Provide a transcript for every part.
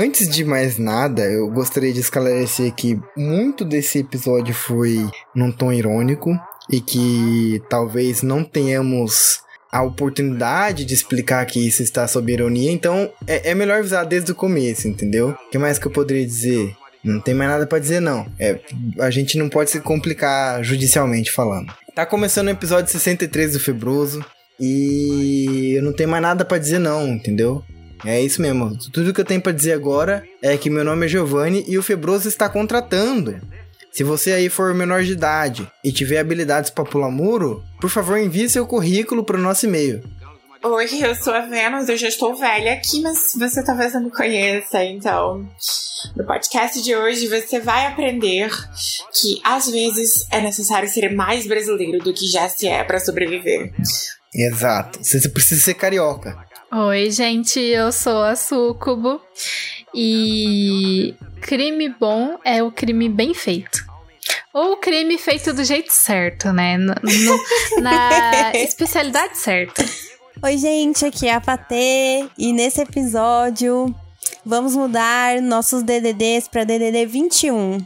Antes de mais nada, eu gostaria de esclarecer que muito desse episódio foi num tom irônico e que talvez não tenhamos a oportunidade de explicar que isso está sob ironia, então é, é melhor avisar desde o começo, entendeu? O que mais que eu poderia dizer? Não tem mais nada para dizer, não. É, a gente não pode se complicar judicialmente falando. Tá começando o episódio 63 do Febroso e eu não tenho mais nada para dizer, não, entendeu? É isso mesmo. Tudo que eu tenho para dizer agora é que meu nome é Giovanni e o Febroso está contratando. Se você aí for menor de idade e tiver habilidades para pular muro, por favor envie seu currículo para o nosso e-mail. Oi, eu sou a Vênus, eu já estou velha aqui, mas você talvez não me conheça, então. No podcast de hoje você vai aprender que às vezes é necessário ser mais brasileiro do que já se é para sobreviver. Exato. Você precisa ser carioca. Oi, gente, eu sou a Sucubo e crime bom é o crime bem feito. Ou o crime feito do jeito certo, né? No, no, na especialidade certa. Oi, gente, aqui é a Patê e nesse episódio vamos mudar nossos DDDs para DDD 21.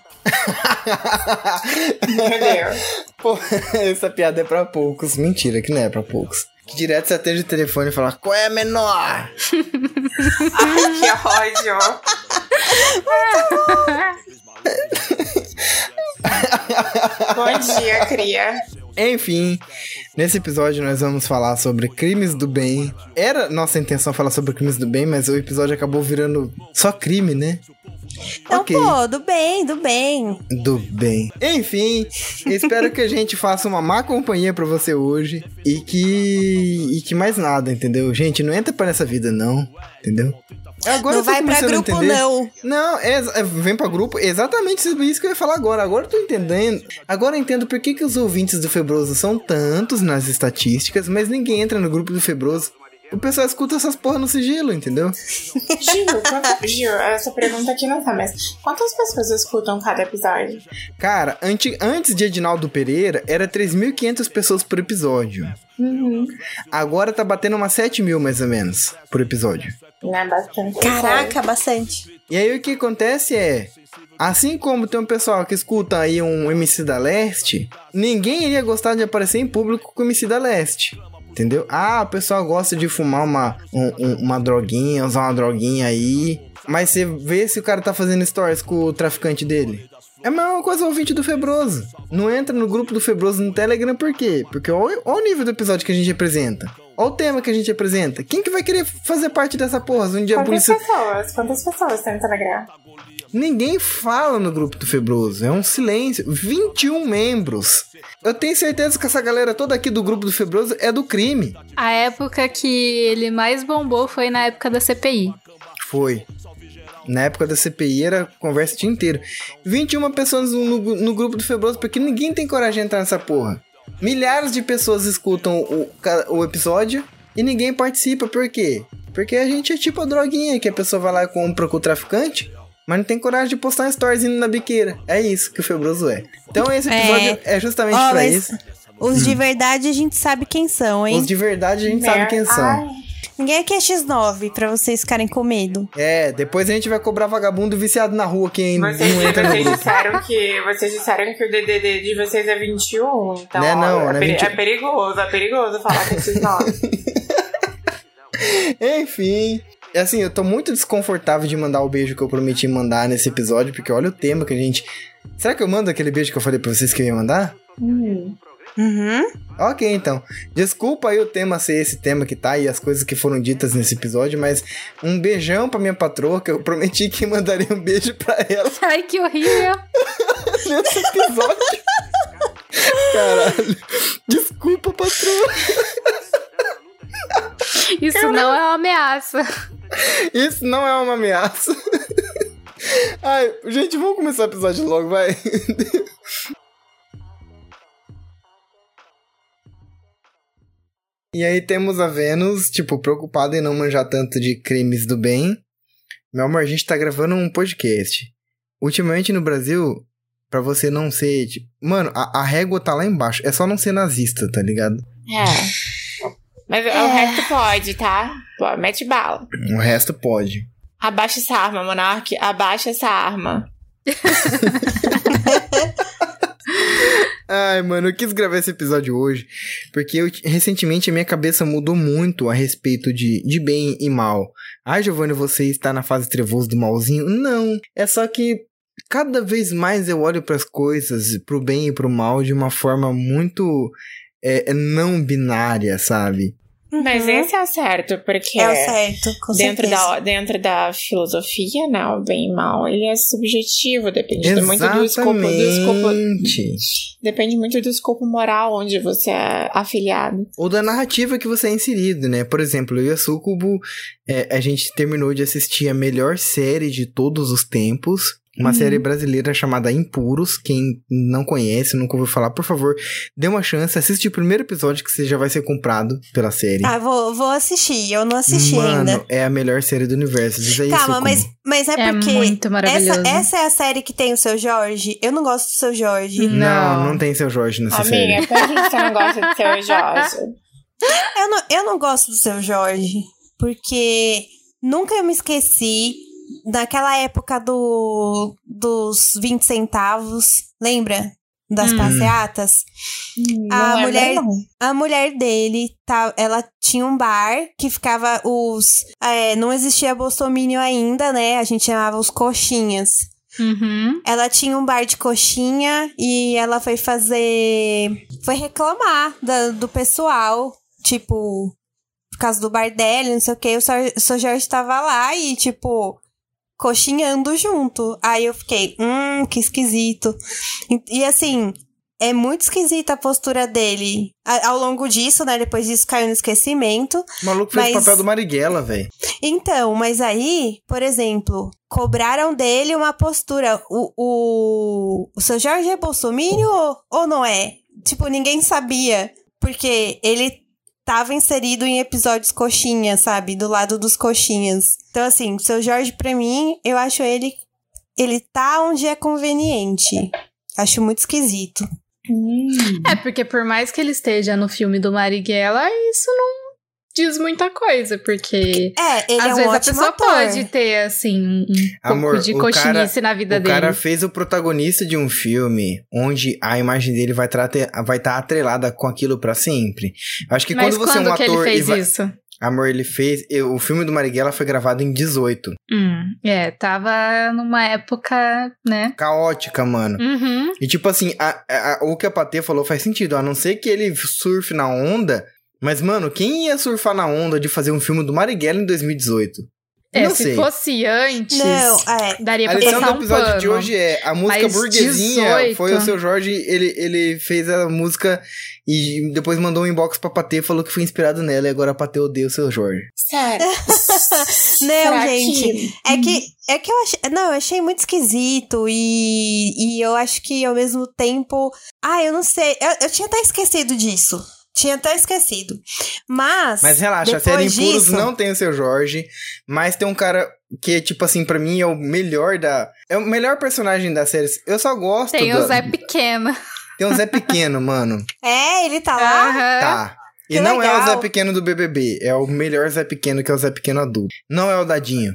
Meu Deus. Pô, essa piada é pra poucos. Mentira, que não é pra poucos. Que direto você atende o telefone e fala, qual é a menor? Ai, que ódio. Bom dia, cria. Enfim, nesse episódio nós vamos falar sobre crimes do bem. Era nossa intenção falar sobre crimes do bem, mas o episódio acabou virando só crime, né? Então, okay. pô, do bem, do bem. Do bem. Enfim, espero que a gente faça uma má companhia para você hoje e que e que mais nada, entendeu? Gente, não entra para essa vida não, entendeu? Agora não vai pra grupo, não. Não, é, é, vem pra grupo. Exatamente isso que eu ia falar agora. Agora eu tô entendendo. Agora eu entendo por que, que os ouvintes do Febroso são tantos nas estatísticas, mas ninguém entra no grupo do Febroso. O pessoal escuta essas porra no sigilo, entendeu? Gil, Gil, essa pergunta aqui não tá, mas quantas pessoas escutam cada episódio? Cara, antes, antes de Edinaldo Pereira, era 3.500 pessoas por episódio. Uhum. Agora tá batendo umas 7 mil, mais ou menos, por episódio. É bastante. Caraca, bastante. E aí o que acontece é. Assim como tem um pessoal que escuta aí um MC da Leste, ninguém iria gostar de aparecer em público com o MC da Leste. Entendeu? Ah, o pessoal gosta de fumar uma, um, uma droguinha, usar uma droguinha aí. Mas você vê se o cara tá fazendo stories com o traficante dele. É a mesma coisa o ouvinte do Febroso. Não entra no grupo do Febroso no Telegram por quê? Porque olha o nível do episódio que a gente apresenta. Olha o tema que a gente apresenta. Quem que vai querer fazer parte dessa porra? Um dia Quantas polícia... pessoas? Quantas pessoas tem no Telegram? Ninguém fala no grupo do Febroso. É um silêncio. 21 membros. Eu tenho certeza que essa galera toda aqui do grupo do Febroso é do crime. A época que ele mais bombou foi na época da CPI. Foi. Na época da CPI era conversa o dia inteiro. 21 pessoas no, no grupo do Febroso, porque ninguém tem coragem de entrar nessa porra. Milhares de pessoas escutam o, o episódio e ninguém participa. Por quê? Porque a gente é tipo a droguinha que a pessoa vai lá e compra com o traficante, mas não tem coragem de postar um stories indo na biqueira. É isso que o Febroso é. Então esse episódio é, é justamente oh, pra isso. Os hum. de verdade a gente sabe quem são, hein? Os de verdade a gente sabe quem são. Ai. Ninguém aqui é X9 pra vocês ficarem com medo. É, depois a gente vai cobrar vagabundo viciado na rua quem vocês, não entra vocês no disseram que Vocês disseram que o DDD de vocês é 21, então não é, não, ó, é, não é, peri 20... é perigoso, é perigoso falar que é X9. Enfim, assim, eu tô muito desconfortável de mandar o beijo que eu prometi mandar nesse episódio, porque olha o tema que a gente. Será que eu mando aquele beijo que eu falei pra vocês que eu ia mandar? Hum. Uhum. Ok, então. Desculpa aí o tema ser esse tema que tá e as coisas que foram ditas nesse episódio, mas um beijão pra minha patroa, que eu prometi que mandaria um beijo pra ela. Ai, que horrível. nesse episódio. Caralho. Desculpa, patroa. Isso Caralho. não é uma ameaça. Isso não é uma ameaça. Ai, gente, vamos começar o episódio logo, vai. E aí temos a Vênus, tipo, preocupada em não manjar tanto de crimes do bem. Meu amor, a gente tá gravando um podcast. Ultimamente no Brasil, pra você não ser, tipo... Mano, a, a régua tá lá embaixo. É só não ser nazista, tá ligado? É. Mas é. o resto pode, tá? Pô, mete bala. O resto pode. Abaixa essa arma, Monark. Abaixa essa arma. Ai, mano, eu quis gravar esse episódio hoje porque eu, recentemente a minha cabeça mudou muito a respeito de, de bem e mal. Ai, Giovanni, você está na fase trevosa do malzinho? Não, é só que cada vez mais eu olho para as coisas, pro bem e pro mal, de uma forma muito é, não binária, sabe? Mas Uhum. esse é o certo, porque É o certo, com dentro, certeza. da, dentro da filosofia, né, o bem e mal, ele é subjetivo, depende muito do escopo, do escopo. Depende muito do escopo moral onde você é afiliado. Ou da narrativa que você é inserido, né? Por exemplo, eu e a Sucubo, é, a gente terminou de assistir a melhor série de todos os tempos. Uma Uhum. série brasileira chamada Impuros. Quem não conhece, nunca ouviu falar, por favor, dê uma chance. Assiste o primeiro episódio que você já vai ser comprado pela série. Ah, vou, vou assistir. Eu não assisti Mano, ainda. é a melhor série do universo. Diz aí, Calma, Sucubo. mas, mas é É porque. muito maravilhoso. essa, essa é a série que tem o seu Jorge? Eu não gosto do seu Jorge. Hum. Não, Não. não tem seu Jorge nessa série. Amiga, por que você não gosta de ser Jorge? Eu não, eu não gosto do seu Jorge, porque nunca eu me esqueci daquela época do, dos 20 centavos, lembra? Das Hum. passeatas. Não A mulher-. A mulher dele, tá, ela tinha um bar que ficava os. é, não existia bolsomínio ainda, né? A gente chamava os coxinhas. Uhum. Ela tinha um bar de coxinha e ela foi fazer. Foi reclamar da- do pessoal. Tipo, por causa do bar dela, não sei o que. O Sr. Jorge tava lá e, tipo, coxinhando junto. Aí eu fiquei, hum, que esquisito. E, e, assim. É muito esquisita a postura dele. A- ao longo disso, né? Depois disso caiu no esquecimento. O maluco fez o Mas- papel do Marighella, velho. Então, mas aí, por exemplo, cobraram dele uma postura. O, o, o seu Jorge é ou, ou não é? Tipo, ninguém sabia. Porque ele tava inserido em episódios coxinha, sabe? Do lado dos coxinhas. Então, assim, o seu Jorge, pra mim, eu acho ele. Ele tá onde é conveniente. Acho muito esquisito. Hum. É, porque por mais que ele esteja no filme do Marighella, isso não diz muita coisa, porque É, ele às é um vezes a pessoa ator. pode ter, assim, um Amor, pouco de o coxinice na vida O dele. cara fez o protagonista de um filme onde a imagem dele vai estar vai tá atrelada com aquilo pra sempre. Acho que Mas quando você é um que ele ator. e fez vai- isso? Amor, ele fez. eu- o filme do Marighella foi gravado em 18. Hum, é, tava numa época, né? Caótica, mano. Uhum. E tipo assim, a- a- a- o que a Patê falou faz sentido. A não ser que ele surfe na onda. Mas, mano, quem ia surfar na onda de fazer um filme do Marighella em 2018? É, não se sei. fosse antes, Não, é. daria A pra lição do um episódio pano. de hoje é a música Mas burguesinha 18. foi o seu Jorge, ele, ele fez a música e depois mandou um inbox pra Patê, falou que foi inspirado nela e agora a Patê odeia o seu Jorge. Sério. Não, Será gente. que- É que, é que eu achei. Não, eu achei muito esquisito. E, e eu acho que ao mesmo tempo. Ah, eu não sei. Eu, eu tinha até esquecido disso. Tinha até esquecido. Mas. Mas relaxa, a série depois Impuros disso- não tem o seu Jorge, mas tem um cara que, tipo assim, pra mim é o melhor da. É o melhor personagem da série. Eu só gosto. Tem da- o Zé Pequeno. Tem o Zé Pequeno, mano. É, ele tá lá. Aham. Tá. E Que não é o Zé legal. Pequeno do BBB, é o melhor Zé Pequeno, que é o Zé Pequeno adulto. Não é o Dadinho,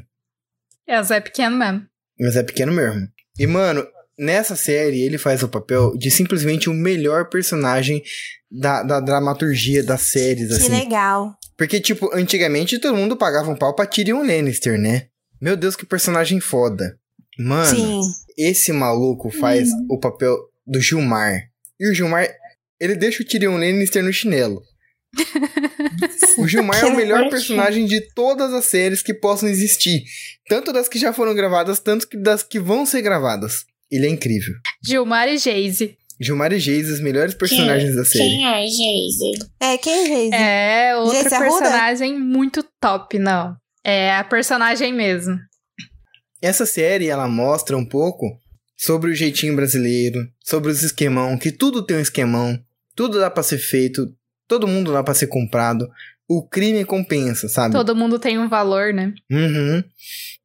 É o Zé Pequeno mesmo. é o Zé Pequeno mesmo. E, mano, nessa série ele faz o papel de simplesmente o melhor personagem da, da dramaturgia das séries, Que assim. legal. Porque, tipo, antigamente todo mundo pagava um pau pra Tyrion Lannister, né? Meu Deus, que personagem foda. Mano, Sim. esse maluco faz Hum. o papel do Gilmar. E o Gilmar, ele deixa o Tyrion Lannister no chinelo. o Gilmar é o Que melhor personagem de todas as séries que possam existir. Tanto das que já foram gravadas, tanto que das que vão ser gravadas. Ele é incrível. Gilmar e Geise. Gilmar e Geise, os melhores personagens da série. Quem é, Geise? É, quem fez? É outro Geise Arruda? personagem muito top, não. É a personagem mesmo. Essa série, ela mostra um pouco sobre o jeitinho brasileiro, sobre os esquemão, que tudo tem um esquemão, tudo dá pra ser feito, todo mundo dá pra ser comprado. O crime compensa, sabe? Todo mundo tem um valor, né? Uhum.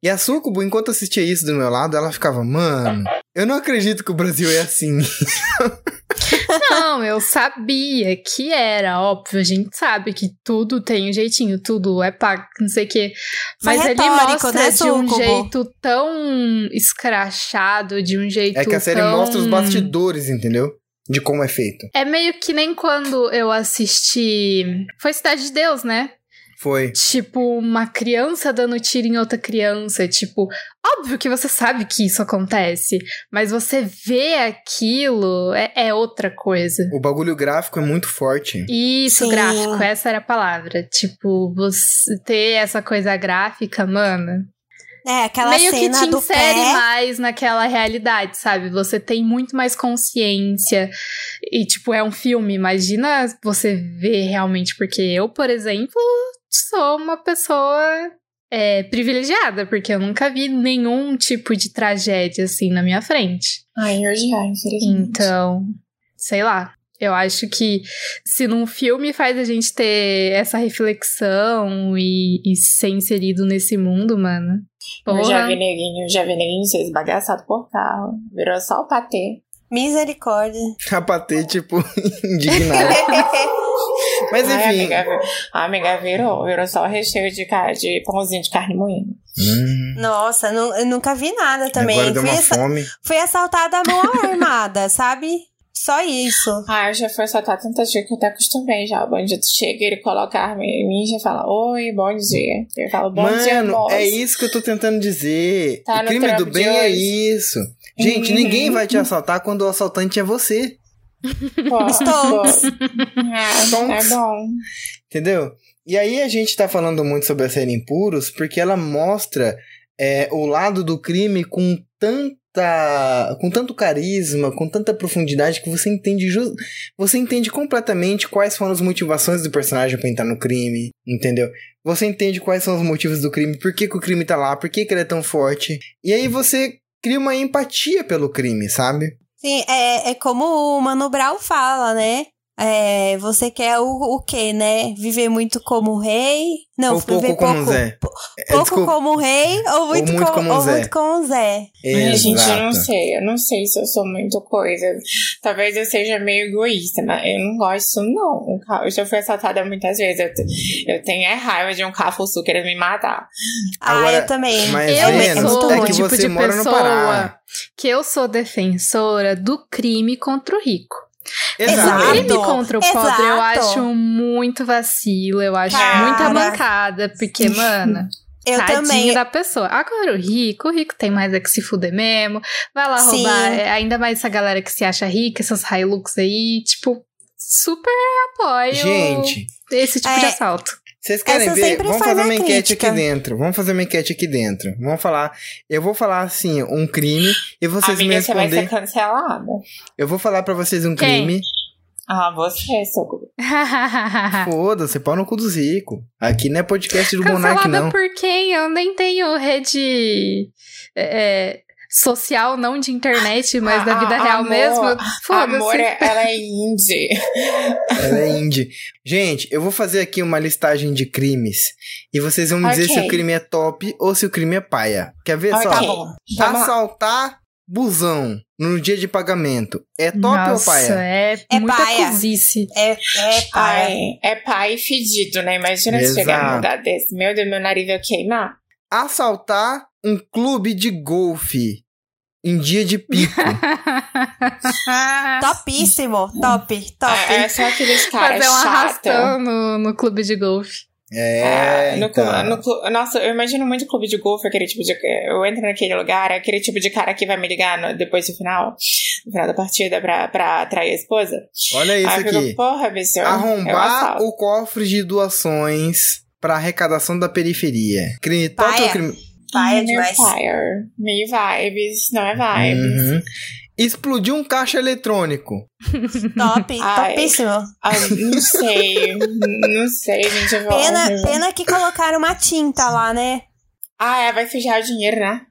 E a Sucubo, enquanto assistia isso do meu lado, ela ficava, mano, eu não acredito que o Brasil é assim. Não, eu sabia que era, óbvio. A gente sabe que tudo tem um jeitinho, tudo é pago, não sei o quê. Foi Mas ele retórico, mostra né, de um Sucubo? jeito tão escrachado, de um jeito É que a série tão... mostra os bastidores, entendeu? De como é feito. É meio que nem quando eu assisti... Foi Cidade de Deus, né? Foi. Tipo, uma criança dando tiro em outra criança. Tipo, óbvio que você sabe que isso acontece, mas você vê aquilo é, é outra coisa. O bagulho gráfico é muito forte. Isso, Sim. gráfico, essa era a palavra. Tipo, você ter essa coisa gráfica, mano. É, aquela meio que cena te do insere pé. mais naquela realidade, sabe? Você tem muito mais consciência. E, tipo, é um filme. Imagina você ver realmente. Porque eu, por exemplo, sou uma pessoa é, privilegiada, porque eu nunca vi nenhum tipo de tragédia assim na minha frente. Ai, eu já, infelizmente. Então, sei lá. Eu acho que se num filme faz a gente ter essa reflexão e, e ser inserido nesse mundo, mano. Eu já Porra. vi neguinho, já vi neguinho ser esbagaçado por carro. Virou só o patê. Misericórdia. A patê, tipo, indignada. Mas Ai, enfim. amiga, vi- a amiga virou, virou só o recheio de, de pãozinho de carne moída. Hum, Nossa, nu- eu nunca vi nada também. agora deu Fui, uma assa- fome. fui assaltada à mão armada, sabe? Só isso. Ah, eu já fui soltar tanta dia que eu até acostumei já. O bandido chega, ele coloca a arma em mim e já fala, oi, bom dia. Eu falo, bom dia, Mano, é isso que eu tô tentando dizer. Tá o crime do bem é isso. Gente, Uhum. ninguém vai te assaltar quando o assaltante é você. Pô, Stonks. pô. É, Stonks. é bom. Entendeu? E aí a gente tá falando muito sobre a série Impuros porque ela mostra é, o lado do crime com tanta. Com tanto carisma, com tanta profundidade que você entende você entende completamente quais foram as motivações do personagem pra entrar no crime, entendeu? Você entende quais são os motivos do crime, por que, que o crime tá lá, por que, que ele é tão forte. E aí você cria uma empatia pelo crime, sabe? Sim, é, é como o Mano Brown fala, né? É, você quer o, o quê, né? Viver muito como rei? Não, Ou pouco viver como pouco, Zé. pou- É, pouco desculpa. como rei ou muito, muito como, como ou Zé. muito como Zé. Ai, gente, eu não Exato. sei. Eu não sei se eu sou muito coisa. Talvez eu seja meio egoísta, mas eu não gosto disso, não. Eu já fui assaltada muitas vezes. Eu, eu tenho é raiva de um cafuçu querendo me matar. ah, Agora, eu também. mas Eu Vênus, sou é que tipo você de mora no Pará. pessoa que eu sou defensora do crime contra o rico. Exato. O crime contra o pobre eu exato. acho muito vacilo, eu acho Cara. muita mancada, porque, mano, Eu tadinho também. da pessoa. Agora o rico, o rico tem mais é que se fuder mesmo, vai lá Sim. roubar, é, ainda mais essa galera que se acha rica, essas Hilux aí, tipo, super apoio Gente, esse tipo de É. assalto. Vocês querem Essa ver? Vamos fazer uma enquete crítica. aqui dentro. Vamos fazer uma enquete aqui dentro. Vamos falar. Eu vou falar assim, um crime e vocês me Amiga, você vai ser responder. cancelada. Eu vou falar pra vocês um Quem? crime. Ah, você, socorro. Foda-se, pau no cu dos ricos. Aqui não é podcast do Monark, Cancelada não. por quem? Eu nem tenho rede é, social, não de internet, mas da Ah, vida ah, real amor. mesmo. Amor, Foda-se. é- ela é indie. Ela é indie. Gente, eu vou fazer aqui uma listagem de crimes. E vocês vão me dizer Ok. se o crime é top ou se o crime é paia. Quer ver Ok. só? Tá. Assaltar busão no dia de pagamento. É top ou Nossa, paia? é, É muita paia. cozice. É, é pai. Ai, é pai fedido, né? Imagina se chegar Exato. num lugar desse. Meu Deus, meu nariz vai queimar. Assaltar um clube de golfe em dia de pico. Topíssimo. Top, top. É, é só aqueles caras Fazer um arrastão no, no clube de golfe. É, no, então. no clu- nossa, eu imagino muito clube de golfe, aquele tipo de. Eu entro naquele lugar, aquele tipo de cara que vai me ligar no- depois do final, no final da partida pra, pra atrair a esposa. Olha isso eu fico, aqui. porra, bicho. Arrombar o cofre de doações para arrecadação da periferia. Crime top Paia. ou crime... Pai é demais. fire. Meio vibes, não é vibes. Uhum. Explodir um caixa eletrônico. Top, Ai. topíssimo. Ah, não sei. não sei, gente. Vou- Pena, pena que colocaram uma tinta lá, né? Ah, é, vai sujar o dinheiro, né?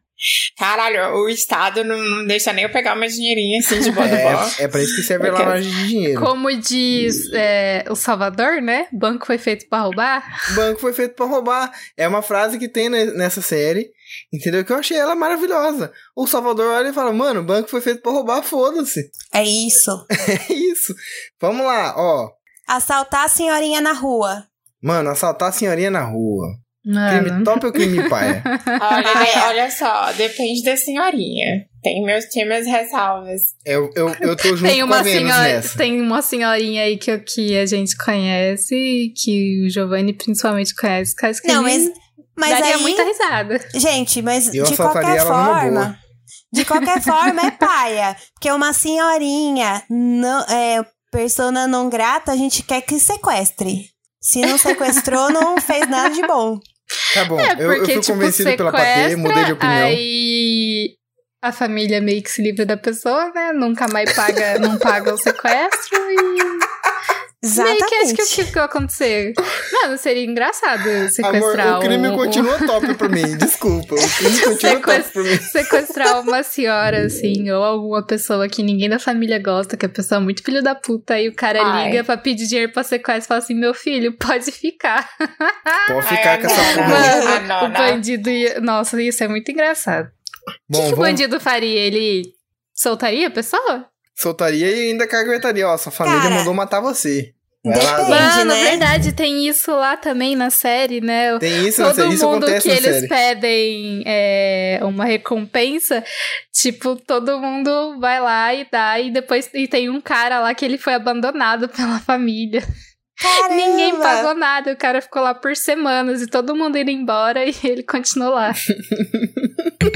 Caralho, o Estado não, não deixa nem eu pegar uma dinheirinha assim de boa do bom. É, é pra isso que serve a lavagem de dinheiro. Como diz é, o Salvador, né? Banco foi feito pra roubar. Banco foi feito pra roubar. É uma frase que tem ne- nessa série, entendeu? Que eu achei ela maravilhosa. O Salvador olha e fala, mano, o banco foi feito pra roubar, foda-se. É isso. É isso. Vamos lá, ó. Assaltar a senhorinha na rua. Mano, assaltar a senhorinha na rua. Mano. Crime top ou crime paia? Olha, né, olha só, depende da senhorinha. Tem meus, tem minhas ressalvas. Eu, eu, eu tô junto Tem com a uma, Vênus senhora, nessa. tem uma senhorinha aí que, que a gente conhece, que o Giovanni principalmente conhece, que acho que Não, mas, mas daria aí... muita risada. Gente, mas Eu de qualquer forma... De qualquer forma, é paia. Porque uma senhorinha, não, é, persona não grata, a gente quer que sequestre. Se não sequestrou, não fez nada de bom. Tá bom, É, eu, eu porque, fui tipo, convencido pela Patê, mudei de opinião. Aí a família meio que se livra da pessoa, né? Nunca mais paga, não paga o sequestro e Exatamente. meio que acho que o que vai acontecer. Mano, seria engraçado sequestrar Amor, o crime um- continua top pra mim, desculpa. O crime continua Sequest- top pra mim. sequestrar uma senhora, assim, ou alguma pessoa que ninguém da família gosta, que a pessoa é muito filho da puta, aí o cara Ai. liga pra pedir dinheiro pra sequestro e fala assim: meu filho, pode ficar. Pode ficar Ai, com essa porra. não. Ah, não, o bandido ia. Nossa, isso é muito engraçado. O que, Bom, que o vamos, bandido faria? Ele soltaria a pessoa? Soltaria e ainda carguetaria. Ó, sua família Cara, mandou matar você. Vai depende. né? verdade, tem isso lá também na série, né? Tem isso, na Todo série, isso mundo acontece que na eles série. pedem é, uma recompensa, tipo, todo mundo vai lá e dá, e depois e tem um cara lá que ele foi abandonado pela família. Caramba! Ninguém pagou nada, o cara ficou lá por semanas e todo mundo indo embora e ele continuou lá.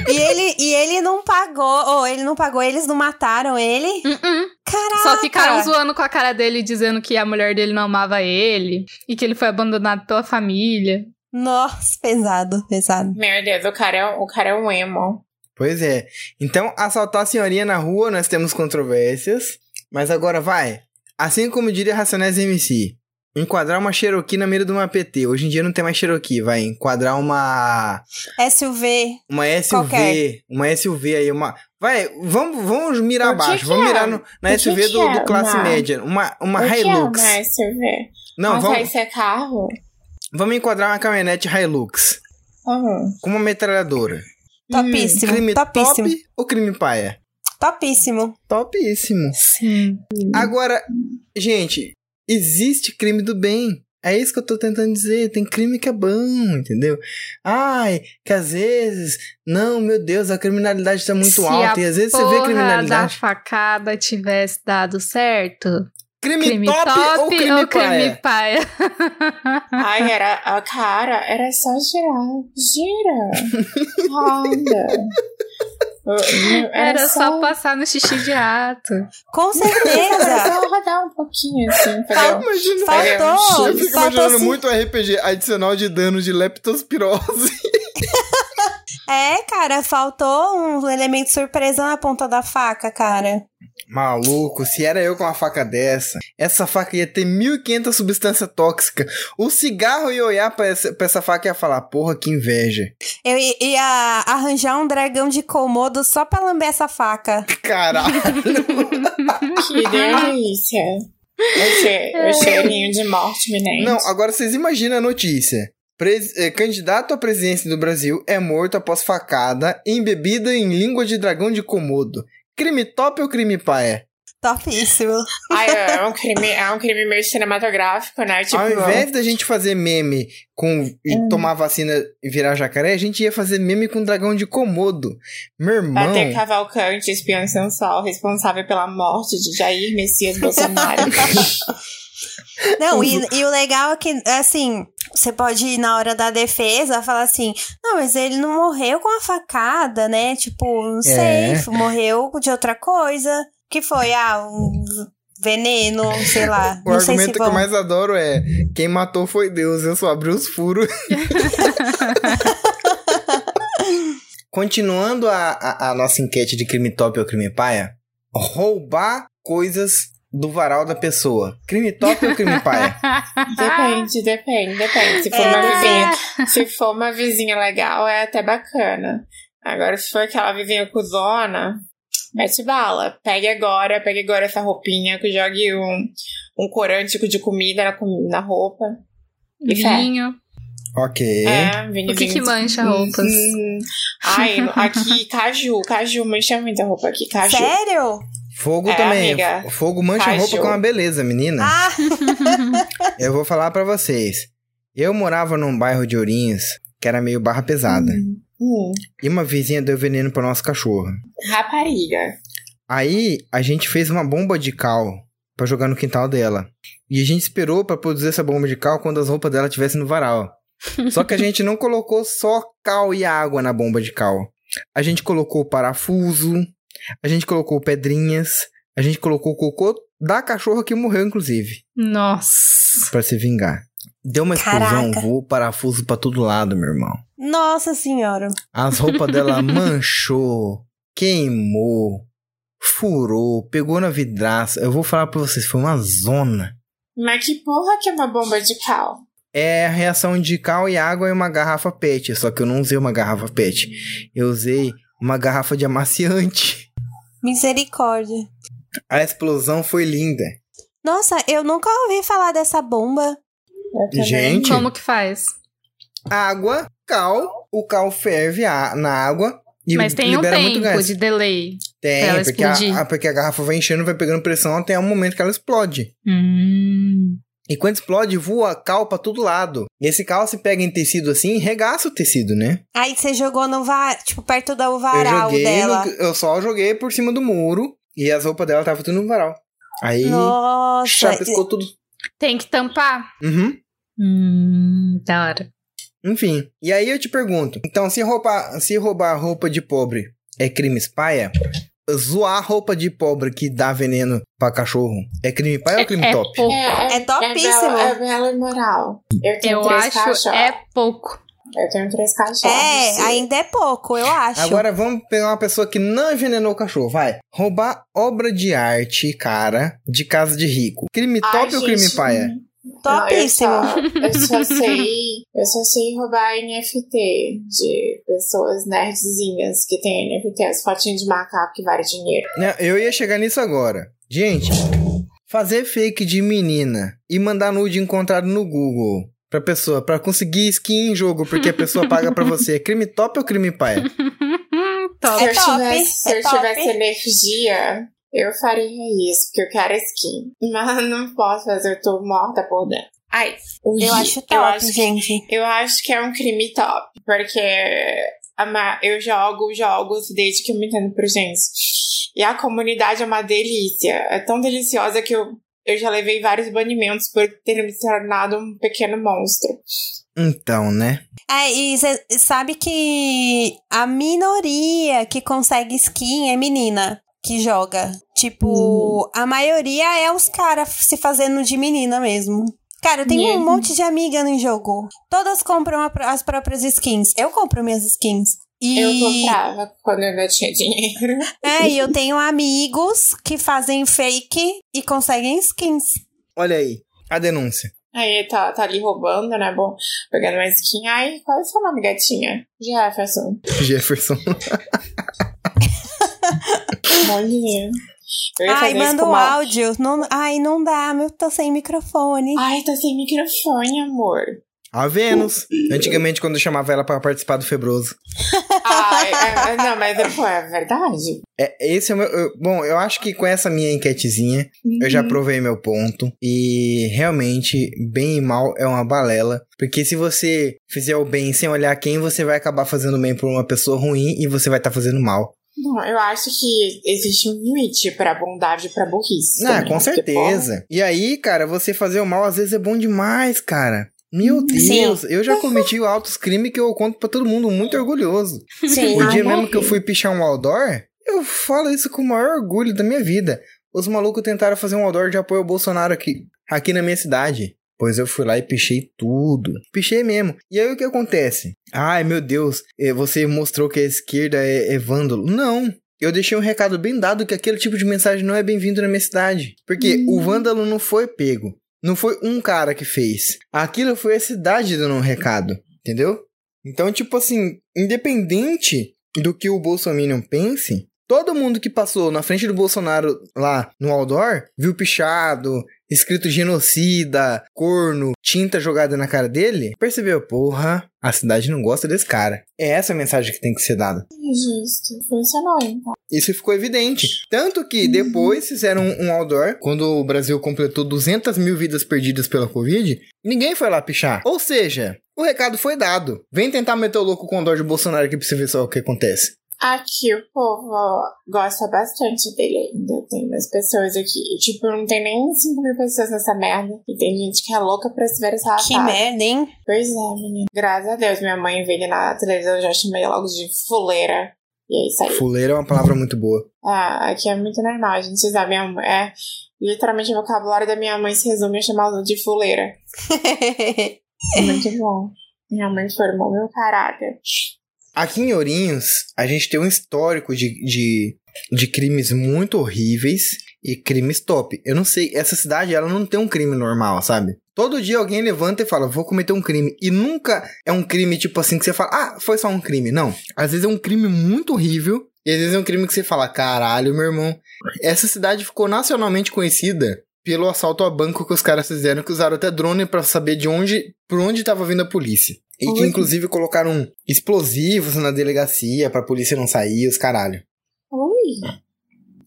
E ele, e ele não pagou, ou ele não pagou, eles não mataram ele. Uh-uh. Caraca! Só ficaram zoando com a cara dele, dizendo que a mulher dele não amava ele e que ele foi abandonado pela família. Nossa, pesado, pesado. Meu Deus, o cara é, o cara é um emo. Pois é. Então, assaltar a senhorinha na rua, nós temos controvérsias. Mas agora vai. Assim como diria Racionais MC. Enquadrar uma Cherokee na mira de uma PT. Hoje em dia não tem mais Cherokee, vai. Enquadrar uma. SUV. Uma SUV. Qualquer. Uma SUV aí, uma. Vai, vamos, vamos mirar que abaixo. que Vamos é? mirar no- na O que SUV que do, do é classe uma- média. Uma, uma o que Hilux. é uma SUV? Não, Mas vamos, vai ser carro? vamos enquadrar uma caminhonete Hilux. Uhum. Com uma metralhadora. Topíssimo, Crime topíssimo. top ou crime paia? Topíssimo. Topíssimo. Sim. Agora, gente, existe crime do bem. É isso que eu tô tentando dizer. Tem crime que é bom, entendeu? Ai, que às vezes, não, meu Deus, a criminalidade tá muito Se alta. a E às vezes você vê Porra da criminalidade. facada tivesse dado certo. Crime, Crime top, top, ou crime ou paia? crime paia? Ai, era a cara, era só girar. Gira. Roda. Uh, Era, só passar no xixi de rato. Com Era certeza. só rodar um pouquinho assim, Faltou. eu fico faltou imaginando sim. muito RPG adicional de dano de leptospirose. É, cara, faltou um elemento surpresa na ponta da faca, cara. Maluco, se era eu com uma faca dessa, essa faca ia ter 1500 substância tóxica. O cigarro ia olhar pra essa, pra essa faca e ia falar: Porra, que inveja. Eu ia arranjar um dragão de Komodo só pra lamber essa faca. Caralho. Que delícia. O cheirinho de morte iminente. Não, agora vocês imaginam a notícia. Pres- eh, candidato à presidência do Brasil é morto após facada embebida em língua de dragão de Komodo. Crime top ou crime paia? Topíssimo. Ai, é um crime, é um crime meio cinematográfico, né? Tipo, Ao invés da gente fazer meme com e Hum. tomar vacina e virar jacaré, a gente ia fazer meme com dragão de Komodo. Meu irmão. bater Cavalcante, espião sensual, responsável pela morte de Jair Messias Bolsonaro. Não, e, e o legal é que, assim, você pode ir na hora da defesa falar assim: não, mas ele não morreu com a facada, né? Tipo, não sei, É. morreu de outra coisa. que foi? Ah, um veneno, sei lá. O não argumento se que eu mais adoro é: quem matou foi Deus, eu só abri os furos. Continuando a, a, a nossa enquete de crime top ou crime paia, roubar coisas do varal da pessoa. Crime top ou crime paia? Depende, depende, depende. Se for É, uma vizinha, se for uma vizinha legal, é até bacana. Agora, se for aquela vizinha cuzona, mete bala. Pegue agora, pegue agora essa roupinha, que jogue um, um corante de comida na, na roupa. E fé. Vinho. Ok. É, vinho, O que que vinho. mancha roupas? Hum, Ai, aqui, caju. Caju mancha muita roupa aqui. Caju. Sério? Fogo É, também. amiga. Fogo mancha Caju. roupa com uma beleza, menina. Ah, Eu vou falar pra vocês. Eu morava num bairro de Ourinhos que era meio barra pesada. Hum, E uma vizinha deu veneno pro nosso cachorro. rapariga. Aí a gente fez uma bomba de cal pra jogar no quintal dela. E a gente esperou pra produzir essa bomba de cal quando as roupas dela estivessem no varal. Só que a gente não colocou só cal e água na bomba de cal. A gente colocou parafuso, a gente colocou pedrinhas, a gente colocou cocô da cachorra que morreu, inclusive, Nossa. Pra se vingar. Deu uma explosão, Caraca. voou parafuso pra todo lado, meu irmão. nossa senhora. As roupas dela manchou, queimou, furou, pegou na vidraça. Eu vou falar pra vocês, foi uma zona. Mas que porra que é uma bomba de cal? É a reação de cal e água em uma garrafa PET, só que eu não usei uma garrafa PET. Eu usei uma garrafa de amaciante. Misericórdia. A explosão foi linda. Nossa, eu nunca ouvi falar dessa bomba. Gente, Como que faz? água, cal, o cal ferve a- na água e Mas tem um tempo de delay. Tem, pra ela porque a, a- porque a garrafa vai enchendo, vai pegando pressão até o momento que ela explode. Hum. E quando explode, voa cal pra todo lado. E esse cal se pega em tecido assim, regaça o tecido, né? Aí você jogou no var, tipo, perto do eu varal joguei, dela. no- eu só joguei por cima do muro e as roupas dela estavam tudo no varal. Aí Nossa. chapiscou tudo. Tem que tampar. Uhum. Hum, da hora. Enfim. E aí eu te pergunto, então se roubar, se roubar roupa de pobre é crime espalha? Zoar roupa de pobre que dá veneno pra cachorro é crime paia ou crime é top? pouco. É topíssimo. É bela, é bela e moral. Eu tenho Eu três acho cachorros. é pouco. Eu tenho três cachorros. É, ainda é pouco, eu acho. Agora vamos pegar uma pessoa que não envenenou o cachorro, vai. Roubar obra de arte, cara, de casa de rico. Crime Ai, top ou crime gente, paia? Topíssimo. Não, eu, só, eu só sei. Eu só sei roubar NFT de pessoas nerdzinhas que têm NFT, as fotinhas de macaco que vale dinheiro. Né, Eu ia chegar nisso agora. Gente, fazer fake de menina e mandar nude encontrado no Google pra pessoa, pra conseguir skin em jogo, porque a pessoa paga pra você, é crime top ou crime paia? Top. se É eu top, tivesse, se é eu top. tivesse energia, eu faria isso, porque eu quero skin. Mas não posso fazer, eu tô morta por dentro. Ai, Eu acho top, eu acho que- gente. Eu acho que é um crime top, porque eu jogo jogos desde que eu me entendo por gente. E a comunidade é uma delícia. É tão deliciosa que eu, eu já levei vários banimentos por ter me tornado um pequeno monstro. Então, né? É, e você sabe que a minoria que consegue skin é menina que joga. Tipo, a maioria é os caras se fazendo de menina mesmo. Cara, eu tenho um Uhum. monte de amiga no jogo. Todas compram a as próprias skins. Eu compro minhas skins. E, Eu comprava quando eu ainda tinha dinheiro. é, e eu tenho amigos que fazem fake e conseguem skins. Olha aí, a denúncia. Aí tá, tá ali roubando, né? Bom, pegando uma skin. Ai, qual é o seu nome, gatinha? Jefferson. Jefferson. Ai, manda um uma- áudio. Não, ai, não dá, eu tô sem microfone. Ai, tá sem microfone, amor. A Vênus. Antigamente, quando eu chamava ela pra participar do Febroso. Ai, é- é- não, mas pô, é verdade. É, esse é o meu. eu- bom, eu acho que com essa minha enquetezinha, eu já Uhum. provei meu ponto. E realmente, bem e mal é uma balela. Porque se você fizer o bem sem olhar quem, você vai acabar fazendo bem por uma pessoa ruim e você vai estar fazendo mal. Bom, eu acho que existe um limite pra bondade e pra burrice. Ah, também, com porque, certeza. E aí, cara, você fazer o mal às vezes é bom demais, cara. Meu Sim. Deus, eu já cometi altos crimes que eu conto pra todo mundo, muito orgulhoso. Sim. O dia mesmo que eu fui pichar um outdoor, eu falo isso com o maior orgulho da minha vida. Os malucos tentaram fazer um outdoor de apoio ao Bolsonaro aqui, aqui na minha cidade. Pois eu fui lá e pichei tudo. Pichei mesmo. E aí o que acontece? Ai, meu Deus, eh, você mostrou que a esquerda é, é vândalo. Não. Eu deixei um recado bem dado que aquele tipo de mensagem não é bem-vindo na minha cidade. Porque o vândalo não foi pego. Não foi um cara que fez. Aquilo foi a cidade dando um recado. Entendeu? Então, tipo assim, independente do que o Bolsonaro pense, todo mundo que passou na frente do Bolsonaro lá no outdoor viu pichado, escrito genocida, corno, tinta jogada na cara dele, percebeu, porra, a cidade não gosta desse cara. É essa a mensagem que tem que ser dada. Justo. Funcionou, então. Isso ficou evidente. Tanto que depois fizeram um outdoor, quando o Brasil completou 200 mil vidas perdidas pela Covid, ninguém foi lá pichar. Ou seja, o recado foi dado. Vem tentar meter o louco com o dor de Bolsonaro aqui pra você ver só o que acontece. Aqui o povo gosta bastante dele ainda. Tem umas pessoas aqui. Tipo, não tem nem 5 mil pessoas nessa merda. E tem gente que é louca pra se ver essa Que rapaz. merda, hein? Pois é, menina. Graças a Deus, minha mãe veio na televisão, eu já chamei logo de fuleira. E é isso aí. Fuleira é uma palavra muito boa. Ah, aqui é muito normal, a gente usar minha mãe. É, literalmente o vocabulário da minha mãe se resume a chamá-la de fuleira. Muito bom. Minha mãe formou meu caráter. Aqui em Ourinhos, a gente tem um histórico de, de, de crimes muito horríveis e crimes top. Eu não sei, essa cidade ela não tem um crime normal, sabe? Todo dia alguém levanta e fala, vou cometer um crime. E nunca é um crime tipo assim que você fala, ah, foi só um crime. Não. Às vezes é um crime muito horrível. E às vezes é um crime que você fala, caralho, meu irmão. Essa cidade ficou nacionalmente conhecida pelo assalto a banco que os caras fizeram, que usaram até drone pra saber de onde, por onde tava vindo a polícia. E que Oi. inclusive colocaram explosivos na delegacia pra polícia não sair, os caralho. Ui!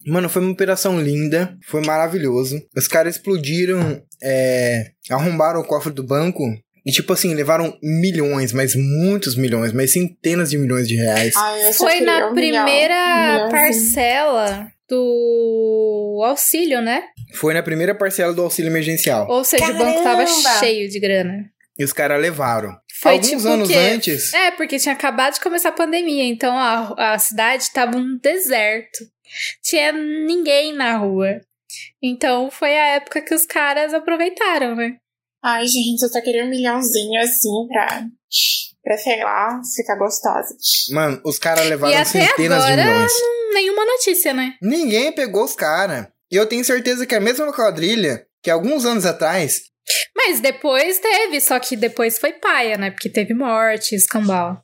Mano, foi uma operação linda, foi maravilhoso. Os caras explodiram, é, arrombaram o cofre do banco e, tipo assim, levaram milhões, mas muitos milhões, mas centenas de milhões de reais. Ai, só Foi na milhão. primeira Milhãozinho. parcela do auxílio, né? Foi na primeira parcela do auxílio emergencial. Ou seja, o banco tava Caramba! cheio de grana. E os caras levaram. Foi Alguns tipo anos que- antes. É, porque tinha acabado de começar a pandemia, então a, a cidade tava um deserto. Tinha ninguém na rua. Então foi a época que os caras aproveitaram, né? Ai, gente, eu só queria um milhãozinho assim pra. pra sei lá, ficar gostosa. Mano, os caras levaram E até centenas de agora, milhões. Nenhuma notícia, né? Ninguém pegou os caras. E eu tenho certeza que a mesma quadrilha que alguns anos atrás. Mas depois teve, só que depois foi paia, né? Porque teve morte, escambau.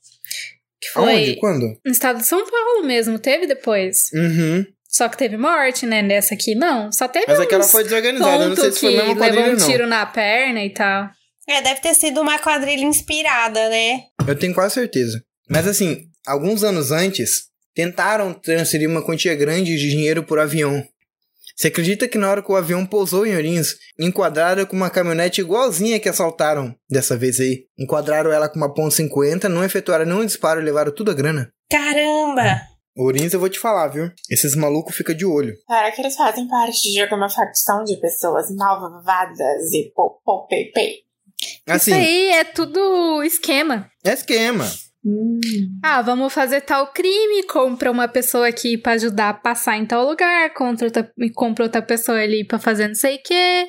Que foi Aonde? Quando? no estado de São Paulo mesmo, teve depois. Uhum. Só que teve morte, né? Nessa aqui não. Só teve Mas uns aquela foi desorganizada. Eu não sei se que foi a mesma levou quadrilha, um não. tiro na perna e tal. É, deve ter sido uma quadrilha inspirada, né? Eu tenho quase certeza. Mas assim, alguns anos antes, tentaram transferir uma quantia grande de dinheiro por avião. Você acredita que na hora que o avião pousou em Ourinhos, enquadraram com uma caminhonete igualzinha que assaltaram dessa vez aí? Enquadraram ela com uma ponto .50, não efetuaram nenhum disparo e levaram tudo a grana. Caramba! Ourinhos eu vou te falar, viu? Esses malucos ficam de olho. Será que eles fazem parte de alguma facção de pessoas malvadas e popopepê? Assim, Isso aí é tudo esquema. é esquema. Hum. Ah, vamos fazer tal crime, compra uma pessoa aqui pra ajudar a passar em tal lugar, compra outra, compra outra pessoa ali pra fazer não sei o quê.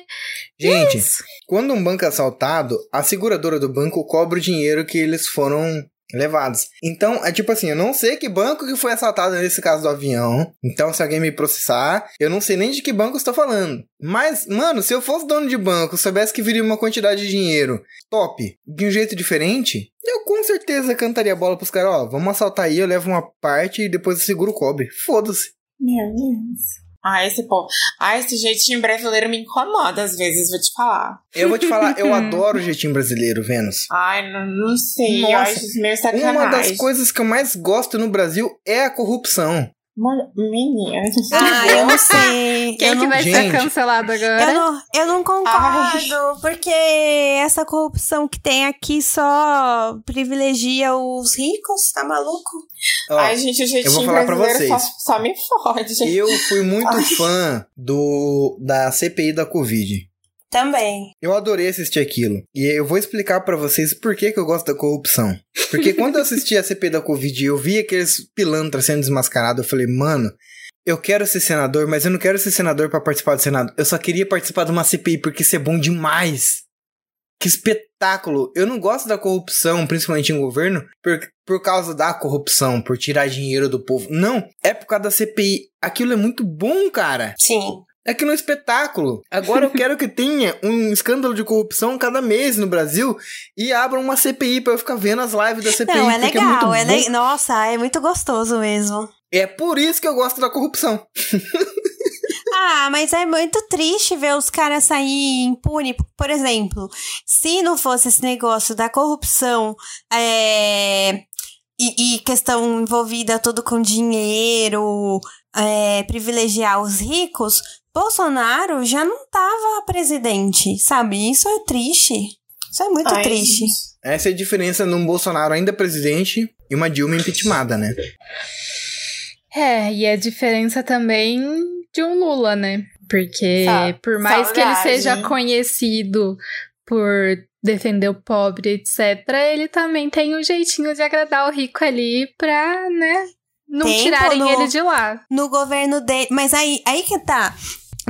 Gente, Isso. Quando um banco é assaltado, a seguradora do banco cobra o dinheiro que eles foram levados. Então, é tipo assim, eu não sei que banco que foi assaltado nesse caso do avião. Então, se alguém me processar, eu não sei nem de que banco eu estou falando. Mas, mano, se eu fosse dono de banco, soubesse que viria uma quantidade de dinheiro top, de um jeito diferente, eu com certeza cantaria a bola pros caras, ó, vamos assaltar aí, eu levo uma parte e depois o seguro cobre. Foda-se. Meu Deus. Ah, esse povo. Ah, esse jeitinho brasileiro me incomoda às vezes, vou te falar. Eu vou te falar, eu adoro o jeitinho brasileiro, Vênus. Ai, não, não sei. eu Nossa, acho isso meio sacanagem. Uma das coisas que eu mais gosto no Brasil é a corrupção. Menina. Ah, eu não sei. Quem eu que não, vai Gente. ser cancelado agora? eu não, eu não concordo, porque essa corrupção que tem aqui só privilegia os ricos, tá maluco? Ó, Ai, gente, o jeitinho vou falar pra brasileiro só, vocês. só me fode. eu fui muito Ai. fã do da CPI da Covid. Também. Eu adorei assistir aquilo. E eu vou explicar pra vocês por que, que eu gosto da corrupção. Porque quando eu assisti a CPI da Covid e eu vi aqueles pilantras sendo desmascarados, eu falei, mano, eu quero ser senador, mas eu não quero ser senador pra participar do Senado. Eu só queria participar de uma CPI porque isso é bom demais. Que espetáculo! Eu não gosto da corrupção, principalmente em governo, por, por causa da corrupção, por tirar dinheiro do povo. Não, é por causa da CPI. Aquilo é muito bom, cara. Sim. É que no espetáculo, agora eu quero que tenha um escândalo de corrupção cada mês no Brasil e abram uma CPI pra eu ficar vendo as lives da CPI. Não, é porque legal, é é le... Nossa, é muito gostoso mesmo. É por isso que eu gosto da corrupção. Ah, mas é muito triste ver os caras sair impune. Por exemplo, se não fosse esse negócio da corrupção é, e, e questão envolvida tudo com dinheiro, é, privilegiar os ricos, Bolsonaro já não tava presidente, sabe? Isso é triste. Isso é muito Ai, triste. Essa é a diferença de um Bolsonaro ainda presidente e uma Dilma impeachmentada, né? É, e a diferença também de um Lula, né? Porque Sa- por mais que ele saudade. seja conhecido por defender o pobre, etc., ele também tem um jeitinho de agradar o rico ali pra, né? Não Tem, tirarem no- ele de lá. No governo dele. Mas aí, aí que tá.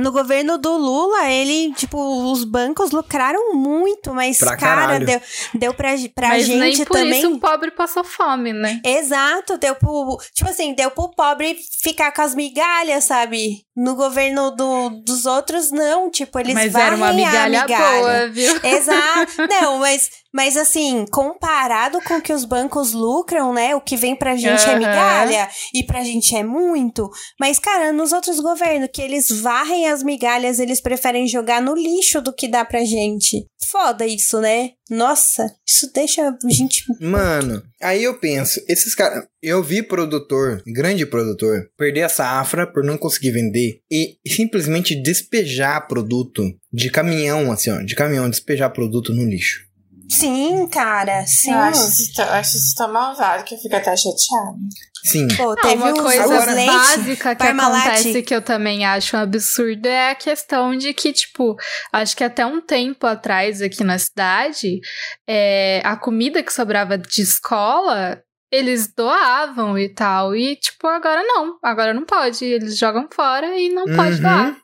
No governo do Lula, ele, tipo, os bancos lucraram muito, mas, Pra cara, caralho. deu, deu pra, pra Mas gente nem por também. isso o pobre passou fome, né? Exato, deu pro. Tipo assim, deu pro pobre ficar com as migalhas, sabe? No governo do, dos outros, não. Tipo, eles Mas era uma varrem a migalha, boa, viu? Exato. Não, mas, mas assim, comparado com o que os bancos lucram, né? O que vem pra gente é Aham. migalha e pra gente é muito. Mas, cara, nos outros governos, que eles varrem as migalhas, eles preferem jogar no lixo do que dá pra gente. Foda isso, né? Nossa, isso deixa a gente. Mano, aí eu penso, esses caras. Eu vi produtor, grande produtor, perder a safra por não conseguir vender e simplesmente despejar produto de caminhão, assim, ó, de caminhão, despejar produto no lixo. Sim, cara, sim. Eu acho isso, tão- eu acho isso tão malvado que eu fico até chateada. Sim. Pô, Ah, teve uma coisa básica que acontece que eu também acho um absurdo é a questão de que, tipo, acho que até um tempo atrás aqui na cidade, é, a comida que sobrava de escola, eles doavam e tal. E, tipo, agora não. Agora não pode. Eles jogam fora e não pode Uhum. doar.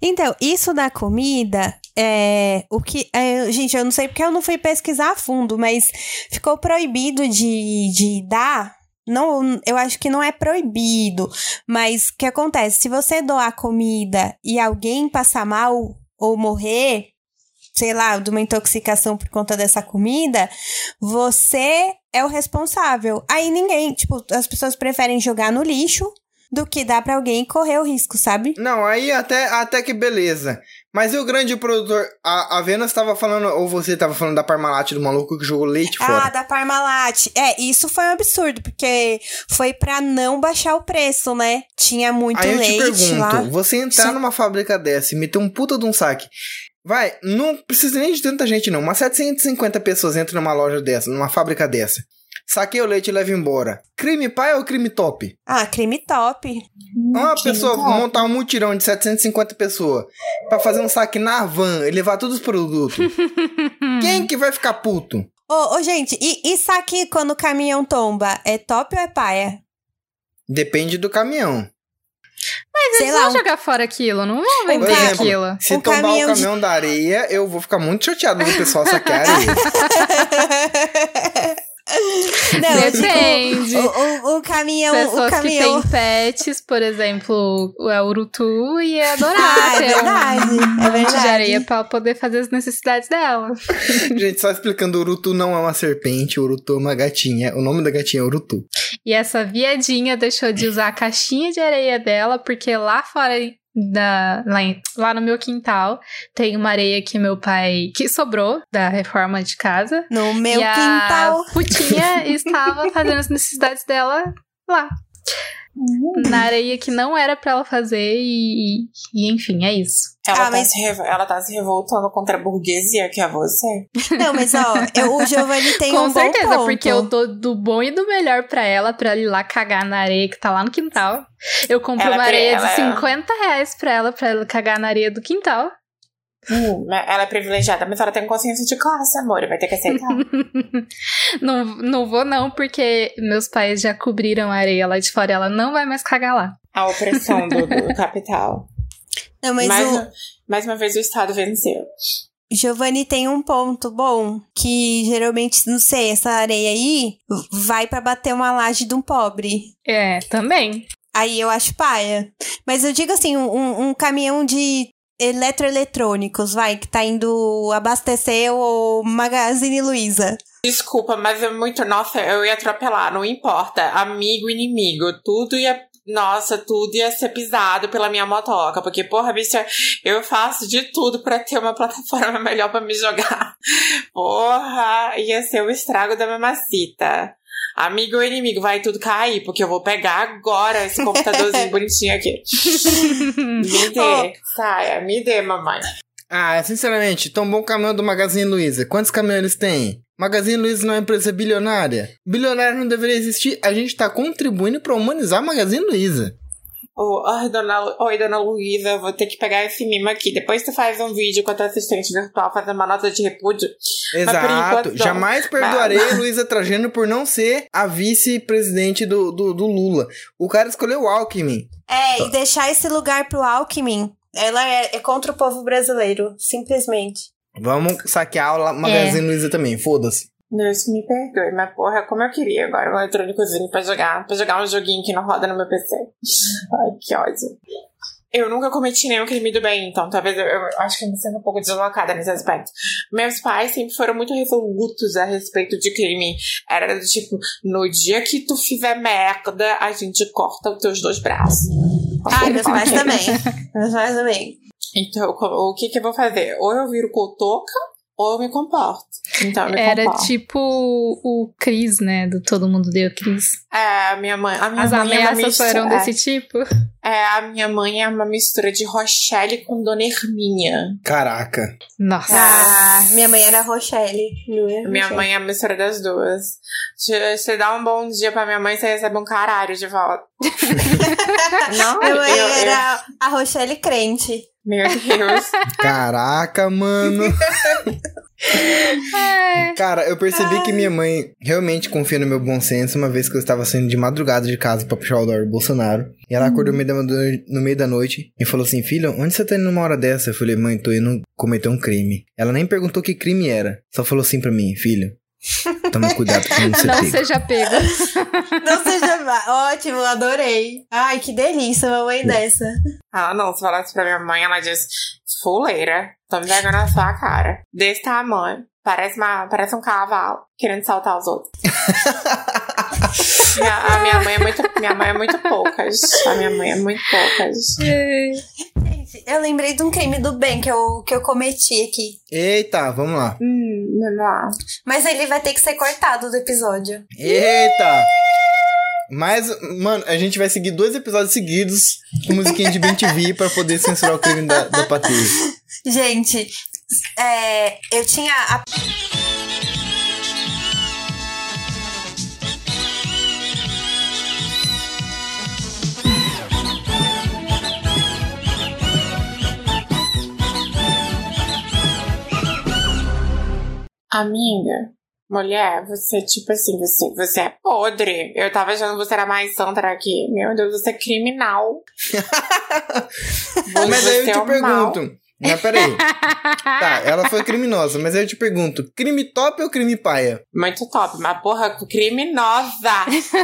Então, isso da comida, é, o que. é, gente, eu não sei porque eu não fui pesquisar a fundo, mas ficou proibido de, de dar. Não, eu acho que não é proibido, mas o que acontece? Se você doar comida e alguém passar mal ou morrer, sei lá, de uma intoxicação por conta dessa comida, você é o responsável. Aí ninguém, tipo, as pessoas preferem jogar no lixo do que dar pra alguém correr o risco, sabe? Não, aí até, até que beleza. Mas e o grande produtor? A, a Vênus tava falando, ou você tava falando da Parmalat do maluco que jogou leite Ah, fora. da Parmalat. É, isso foi um absurdo, porque foi pra não baixar o preço, né? Tinha muito Aí eu te leite pergunto, lá. você entrar Sim. numa fábrica dessa e meter um puta de um saque. Vai, não precisa nem de tanta gente não. Umas 750 pessoas entram numa loja dessa, numa fábrica dessa. Saquei o leite e leva embora. Crime pai ou crime top? Ah, crime top. Uma Que pessoa top. montar um mutirão de 750 pessoas pra fazer um saque na van e levar todos os produtos. Quem que vai ficar puto? Ô, ô, gente, e, e saque quando o caminhão tomba? É top ou é paia? Depende do caminhão. Mas Sei eles lá, vão um- jogar fora aquilo, não vão vender exemplo, aquilo. se Um tombar caminhão o de- caminhão da areia, eu vou ficar muito chateado do pessoal saquear areia. Não, eu digo, Depende. o, o, o caminhão, o Pessoas que caminhão. têm pets, por exemplo, o Urutu ia adorar Ah, é verdade, um é monte de verdade. areia pra poder fazer as necessidades dela. Gente, só explicando, o Urutu não é uma serpente, o Urutu é uma gatinha. O nome da gatinha é Urutu. E essa viadinha deixou de usar a caixinha de areia dela, porque lá fora da, lá, em- lá no meu quintal tem uma areia que meu pai. que sobrou da reforma de casa. No meu e a quintal. putinha estava fazendo as necessidades dela lá. Na areia que não era pra ela fazer, e, e- enfim, é isso. Ela, Ah, tá mas- se revo- ela tá se revoltando contra a burguesia, que é você. Não, mas ó, eu- o Giovanni tem Com um certeza, bom ponto. porque eu dou do bom e do melhor pra ela, pra ela ir lá cagar na areia que tá lá no quintal. Eu compro Ela uma é areia ela de é- 50 reais pra ela, pra ela cagar na areia do quintal. Hum, ela é privilegiada, mas ela tem consciência de classe, amor. Vai ter que aceitar. Não, não vou não, porque meus pais já cobriram a areia lá de fora, ela não vai mais cagar lá. A opressão do, do capital. Não, mas mais, o uma- mais uma vez o Estado venceu. Giovanni tem um ponto bom, que geralmente, não sei, essa areia aí vai pra bater uma laje de um pobre. É, também. Aí eu acho paia. Mas eu digo assim, um, um caminhão de eletroeletrônicos, vai, que tá indo abastecer o Magazine Luiza. Desculpa, mas é muito. Nossa, eu ia atropelar, não importa. Amigo, inimigo, tudo ia. Nossa, tudo ia ser pisado pela minha motoca. Porque, porra, bicha, eu faço de tudo pra ter uma plataforma melhor pra me jogar. Porra, ia ser o estrago da mamacita. Amigo ou inimigo, vai tudo cair, porque eu vou pegar agora esse computadorzinho bonitinho aqui. me dê, saia, me dê, mamãe. Ah, sinceramente, tão bom caminhão do Magazine Luiza. Quantos caminhões eles têm? Magazine Luiza não é uma empresa bilionária? Bilionária não deveria existir. A gente tá contribuindo pra humanizar a Magazine Luiza. Oh, ai, dona, oi, dona Luísa, vou ter que pegar esse mimo aqui. Depois tu faz um vídeo com a tua assistente virtual fazendo uma nota de repúdio. Exato. enquanto, Jamais perdoarei Luísa Trajano por não ser a vice-presidente do, do, do Lula. O cara escolheu o Alckmin. É, e deixar esse lugar pro Alckmin, ela é, é contra o povo brasileiro, simplesmente. Vamos saquear a Magazine Luiza também, foda-se. Deus me perdoe, mas porra, como eu queria agora um eletrônicozinho pra jogar, pra jogar um joguinho que não roda no meu PC. Ai, que ódio. Eu nunca cometi nenhum crime do bem, então talvez eu, eu acho que eu me sinto um pouco deslocada nesse aspecto. Meus pais sempre foram muito resolutos a respeito de crime. Era do tipo, no dia que tu fizer merda, a gente corta os teus dois braços. Ai, meus pais também. Meus pais também. Então, o que que eu vou fazer? Ou eu viro cotoca, ou eu me comporto. Então, eu me Era comporto. tipo o Cris, né? Do Todo Mundo Deu Cris. É, a minha mãe. A minha As mãe é uma ameaças mistura- foram é. desse tipo. É, a minha mãe é uma mistura de Rochelle com Dona Herminha. Caraca. Nossa. Ah, minha mãe era Rochelle. Não é Minha Rochelle. mãe é a mistura das duas. Se você dá um bom dia pra minha mãe, você recebe um caralho de volta. Não, Minha mãe eu- eu- era a Rochelle crente. Meu Deus. Caraca, mano. Cara, eu percebi que minha mãe realmente confia no meu bom senso uma vez que eu estava saindo de madrugada de casa pra puxar o dólar do Bolsonaro. E ela acordou no meio, da, no meio da noite e falou assim: Filho, onde você tá indo numa hora dessa? Eu falei: Mãe, tô indo cometer um crime. Ela nem perguntou que crime era. Só falou assim pra mim: Filho, toma cuidado com você Não pego. seja pego. Não seja. Ótimo, adorei. Ai, que delícia, uma mãe dessa. Ah, não, se falasse pra minha mãe, ela diz: fuleira, toma vergonha na sua cara. Desse tamanho. Parece, uma, parece um cavalo querendo saltar os outros. minha, a minha mãe é muito. Minha mãe é muito poucas. A minha mãe é muito poucas. Gente, eu lembrei de um crime do bem que eu, que eu cometi aqui. Eita, vamos lá. Hum, vamos lá. Mas ele vai ter que ser cortado do episódio. Eita! Mas, mano, a gente vai seguir dois episódios seguidos com musiquinha de BTV pra poder censurar o crime da, da Patrícia. Gente, é, eu tinha. a- Amiga, mulher, você, tipo assim, você, você é podre. Eu tava achando que você era mais santa aqui. Meu Deus, você é criminal. Mas aí eu é te mal. pergunto. Mas peraí. Tá, ela foi criminosa, mas aí eu te pergunto: crime top ou crime paia? Muito top, mas porra, criminosa! Isso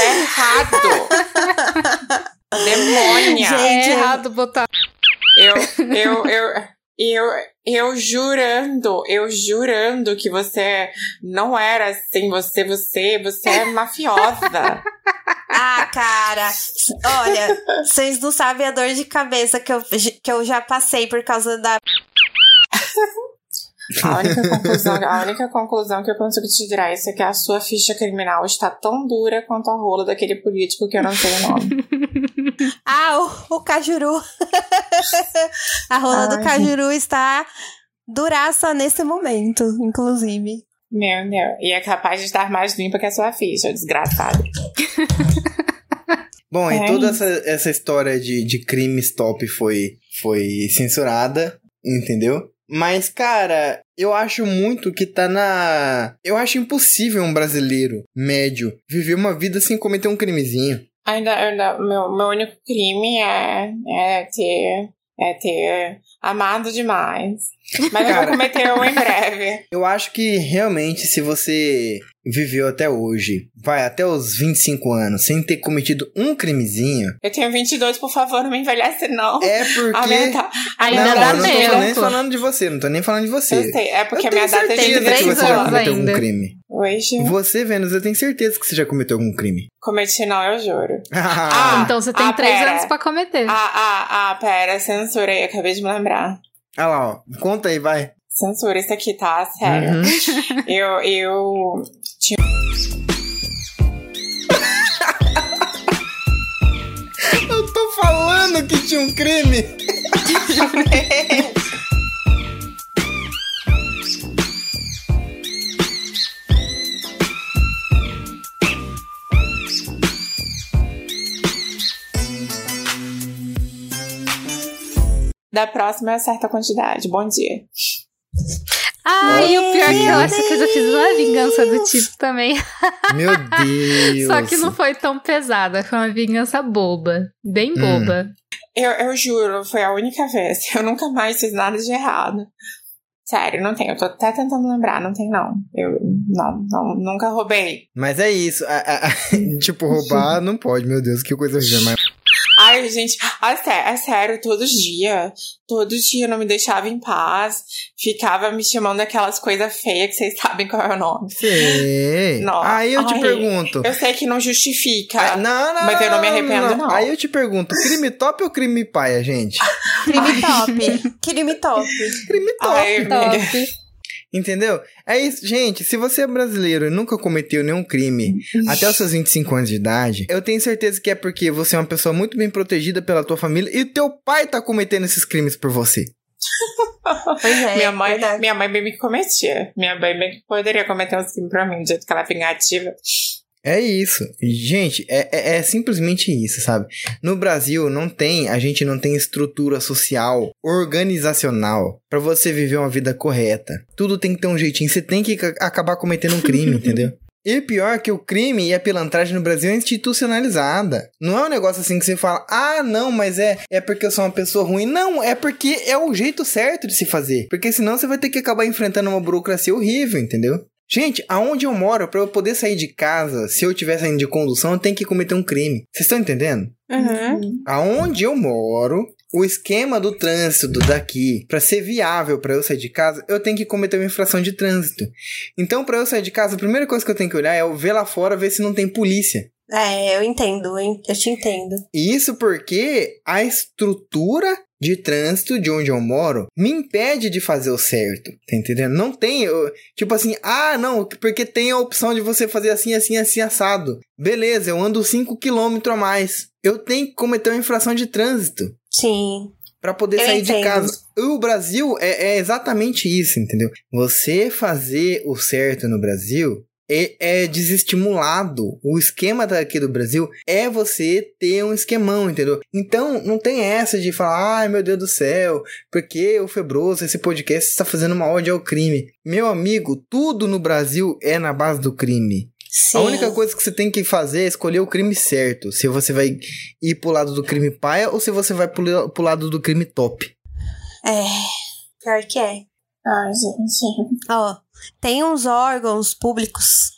é errado! Demônia! Gente, é errado botar. Eu, eu, eu, eu, eu jurando, eu jurando que você não era assim, você, você, você é mafiosa. Ah, cara. Olha, vocês não sabem a dor de cabeça que eu, que eu já passei por causa da. A única, conclusão, a única conclusão que eu consigo te tirar é isso, é que a sua ficha criminal está tão dura quanto a rola daquele político que eu não sei o nome. Ah, o, o Cajuru. a rola do Ai, Cajuru está duraça nesse momento, inclusive. Meu Deus. E é capaz de estar mais limpa que a sua ficha, desgraçado. Bom, e É toda isso. essa, essa história de, de crimes top foi, foi censurada, entendeu? Mas, cara, eu acho muito que tá na. Eu acho impossível um brasileiro médio viver uma vida sem cometer um crimezinho. Ainda, ainda meu, meu único crime é, é ter. É ter amado demais. Mas eu Cara. vou cometer um em breve. Eu acho que realmente, se você viveu até hoje, vai até os 25 anos, sem ter cometido um crimezinho. Eu tenho 22, por favor, não me envelhece, não. É porque. A minha ta- Ainda não, dá eu não tô tempo. nem falando de você, não tô nem falando de você. Eu sei, é porque Eu a minha data é de certeza que três você já anos cometeu ainda. algum crime. Hoje, Você, Vênus, eu tenho certeza que você já cometeu algum crime. cometi não, eu juro. Ah, Então você tem ah, três pera. anos pra cometer. Ah, ah, ah, pera, censura aí, acabei de me lembrar. Olha lá, ó. Conta aí, vai. Censura isso aqui, tá? Sério. Uhum. Eu, eu Eu tô falando que tinha um crime. Da próxima é certa quantidade. Bom dia. Ah, e o pior é que eu acho que eu já fiz uma vingança do tipo também. Meu Deus. Só que não foi tão pesada, foi uma vingança boba. Bem Hum. boba. Eu, eu juro, foi a única vez. Eu nunca mais fiz nada de errado. Sério, não tem. Eu tô até tentando lembrar, não tem não. Eu não, não nunca roubei. Mas é isso. a- a- a- tipo, roubar não pode, meu Deus, que coisa horrível. Mas... Ai, gente, é sé- é sério, todo dia. Todo dia não me deixava em paz. Ficava me chamando aquelas coisas feias que vocês sabem qual é o nome. Sei. Não. Aí eu te Ai, pergunto. Eu sei que não justifica. Ah, não, não, mas eu não me arrependo, não. Aí eu te pergunto, crime top ou crime paia, gente? Crime top. Crime top. Crime top. Ai, amiga. Entendeu? É isso, gente. Se você é brasileiro e nunca cometeu nenhum crime até os seus 25 anos de idade, eu tenho certeza que é porque você é uma pessoa muito bem protegida pela tua família e teu pai tá cometendo esses crimes por você. Pois é. minha, mãe, verdade. minha mãe bem me cometia. Minha mãe bem poderia cometer uns crimes pra mim, do jeito que ela é vingativa. É isso. Gente, é, é, é simplesmente isso, sabe? No Brasil não tem, a gente não tem estrutura social, organizacional pra você viver uma vida correta. Tudo tem que ter um jeitinho. Você tem que ca- acabar cometendo um crime, entendeu? E pior que o crime e a pilantragem no Brasil é institucionalizada. Não é um negócio assim que você fala, ah, não, mas é, é porque eu sou uma pessoa ruim. Não, é porque é o jeito certo de se fazer. Porque senão você vai ter que acabar enfrentando uma burocracia horrível, entendeu? Gente, aonde eu moro, pra eu poder sair de casa, se eu estiver saindo de condução, eu tenho que cometer um crime. Vocês estão entendendo? Uhum. Aonde eu moro, o esquema do trânsito do daqui, pra ser viável pra eu sair de casa, eu tenho que cometer uma infração de trânsito. Então, pra eu sair de casa, a primeira coisa que eu tenho que olhar é eu ver lá fora, ver se não tem polícia. É, eu entendo, hein? Eu te entendo. Isso porque a estrutura de trânsito de onde eu moro me impede de fazer o certo, tá entendendo? Não tem, eu- tipo assim, ah, não, porque tem a opção de você fazer assim, assim, assim, assado. Beleza, eu ando 5 km a mais. Eu tenho que cometer uma infração de trânsito Sim. Pra poder Eu sair de entendo. casa. O Brasil é, é exatamente isso, entendeu? Você fazer o certo no Brasil é, é desestimulado. O esquema daqui do Brasil é você ter um esquemão, entendeu? Então não tem essa de falar, ai meu Deus do céu, porque o Febroso, esse podcast está fazendo uma ódio ao crime. Meu amigo, tudo no Brasil é na base do crime. Sim. A única coisa que você tem que fazer é escolher o crime certo. Se você vai ir pro lado do crime paia ou se você vai pro, pro lado do crime top. É. Pior que é. Ai, gente. Ó, tem uns órgãos públicos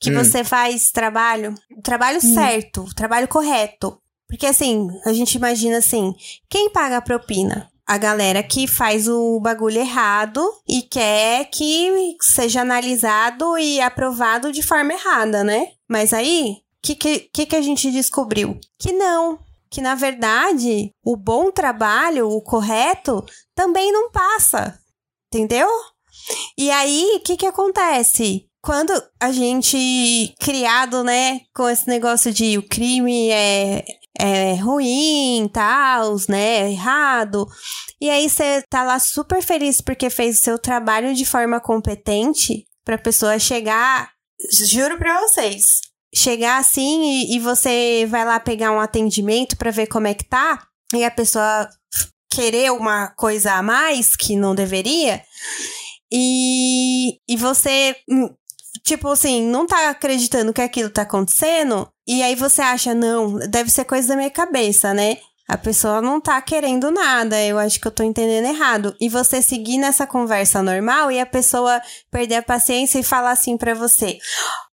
que Hum. você faz trabalho, o trabalho certo, o trabalho correto. Porque assim, a gente imagina assim, quem paga a propina? A galera que faz o bagulho errado e quer que seja analisado e aprovado de forma errada, né? Mas aí, o que, que que a gente descobriu? Que não. Que na verdade, o bom trabalho, o correto, também não passa. Entendeu? E aí, o que que acontece? Quando a gente, criado, né, com esse negócio de o crime é, é ruim, tal, né, é errado, e aí você tá lá super feliz porque fez o seu trabalho de forma competente pra pessoa chegar, juro pra vocês, chegar assim e, e você vai lá pegar um atendimento pra ver como é que tá, e a pessoa querer uma coisa a mais que não deveria, e, e você, hum, tipo assim, não tá acreditando que aquilo tá acontecendo, e aí você acha, não, deve ser coisa da minha cabeça, né? A pessoa não tá querendo nada, eu acho que eu tô entendendo errado. E você seguir nessa conversa normal e a pessoa perder a paciência e falar assim pra você: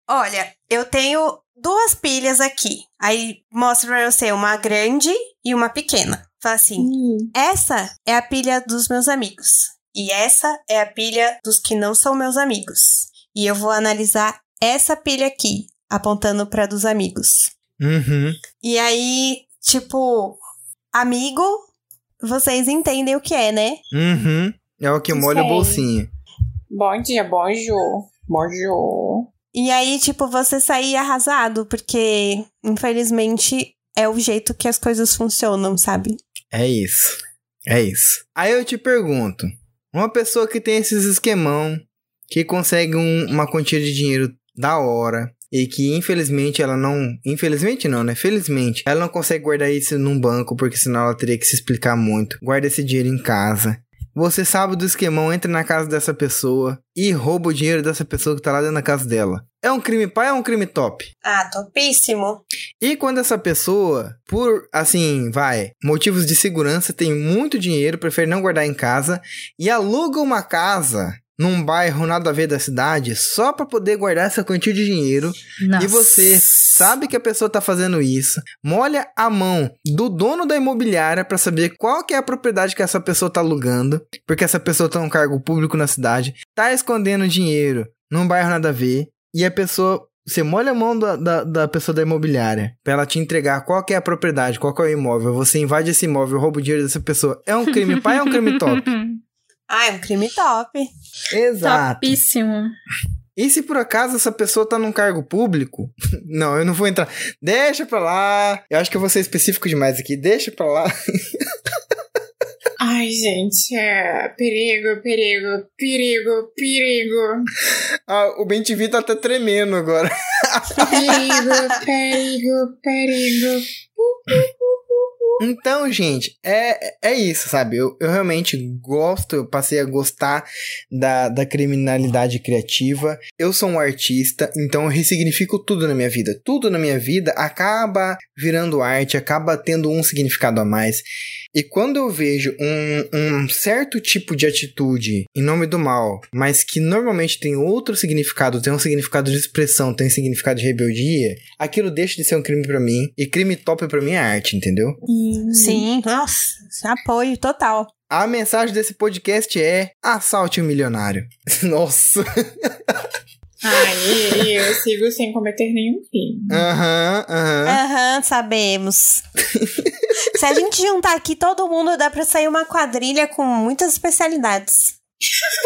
Olha, eu tenho duas pilhas aqui. Aí mostra pra você uma grande e uma pequena. Fala assim: Hum. essa é a pilha dos meus amigos. E essa é a pilha dos que não são meus amigos. E eu vou analisar essa pilha aqui, apontando pra dos amigos. Uhum. E aí, tipo, amigo, vocês entendem o que é, né? Uhum. É o que molha a Sei. bolsinha. Bom dia, bonjour. Bonjour. E aí, tipo, você sair arrasado, porque, infelizmente, é o jeito que as coisas funcionam, sabe? É isso. É isso. Aí eu te pergunto: uma pessoa que tem esses esquemão, que consegue um- uma quantia de dinheiro da hora. E que infelizmente ela não. Infelizmente não, né? Felizmente. Ela não consegue guardar isso num banco, porque senão ela teria que se explicar muito. Guarda esse dinheiro em casa. Você sabe do esquemão, entra na casa dessa pessoa e rouba o dinheiro dessa pessoa que tá lá dentro da casa dela. É um crime pai ou é um crime top? Ah, topíssimo. E quando essa pessoa, por assim, vai, motivos de segurança, tem muito dinheiro, prefere não guardar em casa e aluga uma casa num bairro nada a ver da cidade só pra poder guardar essa quantia de dinheiro Nossa. e você sabe que a pessoa tá fazendo isso, molha a mão do dono da imobiliária pra saber qual que é a propriedade que essa pessoa tá alugando, porque essa pessoa tá num cargo público na cidade, tá escondendo dinheiro num bairro nada a ver, e a pessoa. Você molha a mão da, da, da pessoa da imobiliária pra ela te entregar qual que é a propriedade, qual que é o imóvel. Você invade esse imóvel, rouba o dinheiro dessa pessoa. É um crime pai é um crime top? Ah, é um crime top. Exato. Topíssimo. E se por acaso essa pessoa tá num cargo público? Não, eu não vou entrar. Deixa pra lá. Eu acho que eu vou ser específico demais aqui. Deixa pra lá. Ai, gente, é perigo, perigo, perigo, perigo. Ah, o Ben TV tá até tremendo agora. Perigo, perigo, perigo. Então, gente, é, é isso, sabe? Eu, eu realmente gosto, eu passei a gostar da, da criminalidade criativa. Eu sou um artista, então eu ressignifico tudo na minha vida. Tudo na minha vida acaba virando arte, acaba tendo um significado a mais. E quando eu vejo um, um certo tipo de atitude em nome do mal, mas que normalmente tem outro significado, tem um significado de expressão, tem um significado de rebeldia, aquilo deixa de ser um crime pra mim. E crime top pra mim é arte, entendeu? Sim, nossa, apoio total. A mensagem desse podcast é: assalte um milionário. Nossa. E, e eu sigo sem cometer nenhum crime. Aham, aham. Aham, sabemos. Se a gente juntar aqui todo mundo, dá pra sair uma quadrilha com muitas especialidades.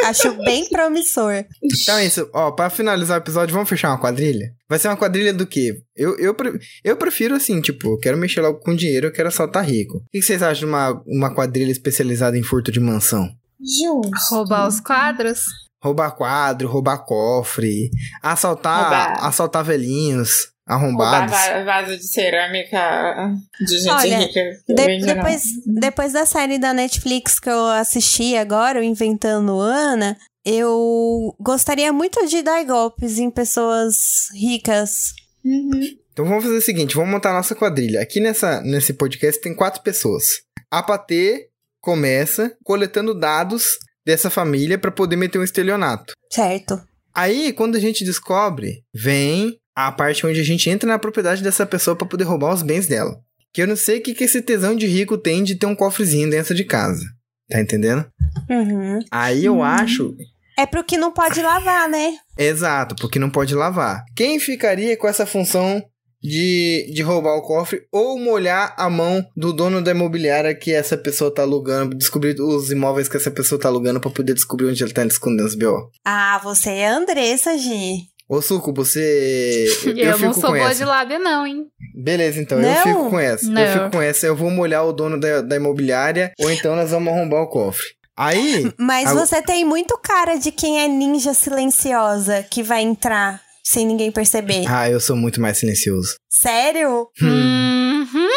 Acho bem promissor. Então é isso. Ó, pra finalizar o episódio, vamos fechar uma quadrilha? Vai ser uma quadrilha do quê? Eu, eu, eu prefiro assim, tipo, eu quero mexer logo com dinheiro, eu quero assaltar rico. O que vocês acham de uma, uma quadrilha especializada em furto de mansão? Justo. Roubar os quadros? Roubar quadro, roubar cofre, assaltar, Roubar. assaltar velhinhos, arrombados. va- vaso de cerâmica de gente Olha, rica. De- não. depois, depois da série da Netflix que eu assisti agora, o Inventando Ana, eu gostaria muito de dar golpes em pessoas ricas. Uhum. Então vamos fazer o seguinte, vamos montar a nossa quadrilha. Aqui nessa, nesse podcast tem quatro pessoas. A Patê começa coletando dados dessa família pra poder meter um estelionato. Certo. Aí, quando a gente descobre, vem a parte onde a gente entra na propriedade dessa pessoa pra poder roubar os bens dela. Que eu não sei o que, que esse tesão de rico tem de ter um cofrezinho dentro de casa. Tá entendendo? Uhum. Aí eu acho É pro que não pode lavar, né? Exato, porque não pode lavar. Quem ficaria com essa função de, de roubar o cofre ou molhar a mão do dono da imobiliária que essa pessoa tá alugando, descobrir os imóveis que essa pessoa tá alugando pra poder descobrir onde ele tá escondendo os B.O. Ah, você é a Andressa, Gi. Ô, Suco, você. Eu, Eu, fico não sou com boa essa. de lábia, não, hein? Beleza, então, eu Não? fico com essa. Eu Não. fico com essa. Eu vou molhar o dono da, da imobiliária ou então nós vamos arrombar o cofre. Aí. Mas Ah, você tem muito cara de quem é ninja silenciosa que vai entrar sem ninguém perceber. Ah, eu sou muito mais silencioso. Sério? Hum. Uhum.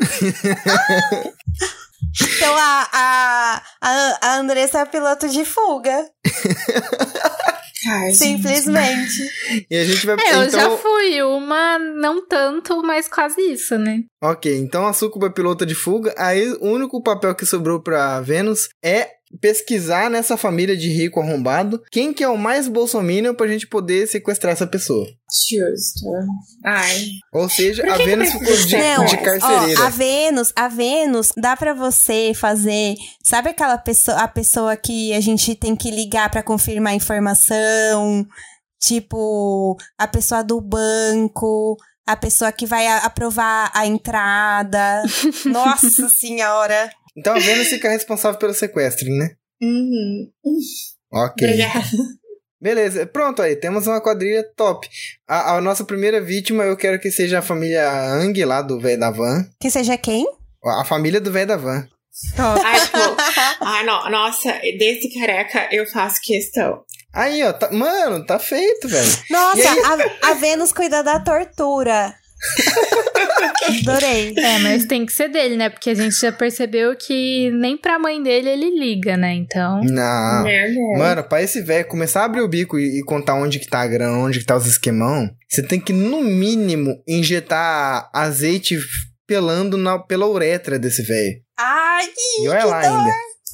Então a, a, a, Andressa é piloto de fuga. Ai, Simplesmente. E a gente vai... É, eu então... já fui uma, não tanto, mas quase isso, né? Ok, então a Sucuba é pilota de fuga. Aí o único papel que sobrou pra Vênus é pesquisar nessa família de rico arrombado quem que é o mais bolsominion pra gente poder sequestrar essa pessoa. Justo. Ai. Ou seja, a Vênus ficou de? Não, de carcereira. ó, a Vênus, a Vênus, dá pra você fazer, sabe aquela pessoa, a pessoa que a gente tem que ligar pra confirmar a informação, tipo, a pessoa do banco, a pessoa que vai aprovar a entrada. Nossa senhora. Então a Vênus fica responsável pelo sequestro, né? Uhum. Ok. Obrigada. Beleza, pronto aí, temos uma quadrilha top. A, a nossa primeira vítima eu quero que seja a família Ang lá do velho da van. Que seja quem? A família do velho da van. Ai, pô. Ai, no- nossa, desse careca eu faço questão. Aí, ó, tá- mano, tá feito, velho. Nossa, aí? a, a Vênus cuida da tortura. Adorei. É, mas tem que ser dele, né? Porque a gente já percebeu que nem pra mãe dele ele liga, né? Então. Não. Meu Deus. Mano, pra esse velho começar a abrir o bico e, e contar onde que tá a grana, onde que tá os esquemão, você tem que, no mínimo, injetar azeite pelando na, pela uretra desse velho. Ai, E olha lá ainda.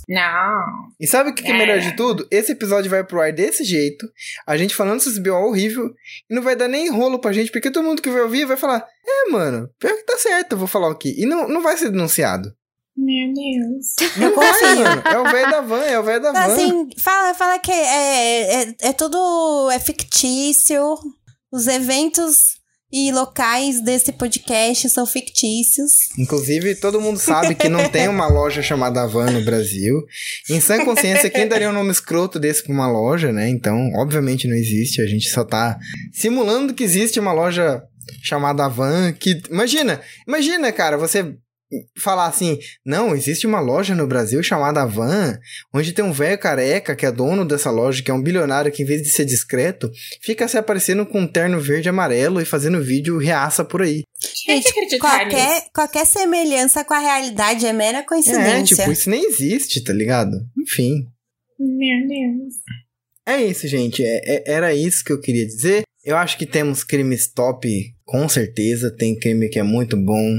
Não. E sabe o que, que é É. melhor de tudo? Esse episódio vai pro ar desse jeito, a gente falando esses B.O. horrível, e não vai dar nem rolo pra gente, porque todo mundo que vai ouvir vai falar, é, mano, pior que tá certo, eu vou falar aqui. E não, não vai ser denunciado. Meu Deus. Não vai, mano. É o velho da van, é o velho da van. Assim, fala, fala que é, é, é tudo é fictício. Os eventos e locais desse podcast são fictícios. Inclusive, todo mundo sabe que não tem uma loja chamada Van no Brasil. Em sã consciência, quem daria um nome escroto desse pra uma loja, né? Então, obviamente não existe. A gente só tá simulando que existe uma loja chamada Van. Que, imagina, imagina, cara, você falar assim: não, existe uma loja no Brasil chamada Van, onde tem um velho careca que é dono dessa loja, que é um bilionário que, em vez de ser discreto, fica se aparecendo com um terno verde e amarelo e fazendo vídeo reaça por aí. Nisso. Qualquer, qualquer semelhança com a realidade é mera É, coincidência. tipo, isso nem existe, tá ligado? Enfim. Meu Deus. É isso, gente. É- é- era isso que eu queria dizer. Eu acho que temos crimes top, com certeza. Tem crime que é muito bom.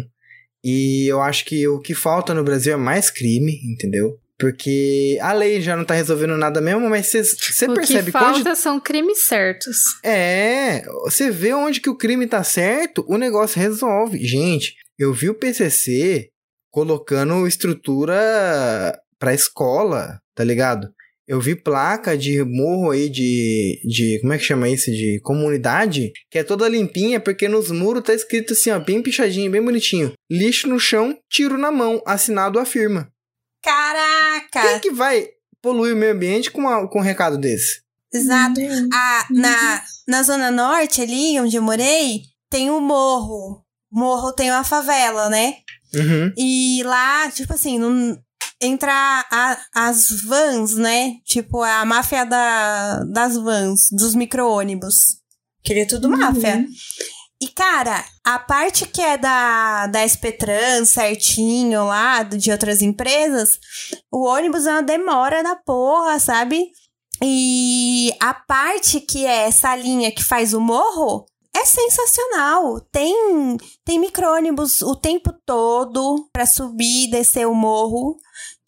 E eu acho que o que falta no Brasil é mais crime, entendeu? Porque a lei já não tá resolvendo nada mesmo, mas você o percebe que que onde falta são crimes certos. É, você vê onde que o crime tá certo, o negócio resolve. Gente, eu vi o PCC colocando estrutura pra escola, tá ligado? Eu vi placa de morro aí de, de. Como é que chama isso? De comunidade, que é toda limpinha, porque nos muros tá escrito assim, ó, bem pichadinho, bem bonitinho. Lixo no chão, tiro na mão, assinado afirma. Quem Caraca! que vai poluir o meio ambiente com, uma- com um recado desse? Exato. A, na, na Zona Norte, ali onde eu morei, tem um morro. Morro tem uma favela, né? Uhum. E lá, tipo assim, não, entra a- as vans, né? Tipo, a máfia da, das vans, dos micro-ônibus. Que ele é tudo máfia. E, cara, a parte que é da, da SP-Trans certinho lá, de outras empresas, o ônibus é uma demora na porra, sabe? E a parte que é essa linha que faz o morro é sensacional. Tem, tem micro-ônibus o tempo todo pra subir e descer o morro.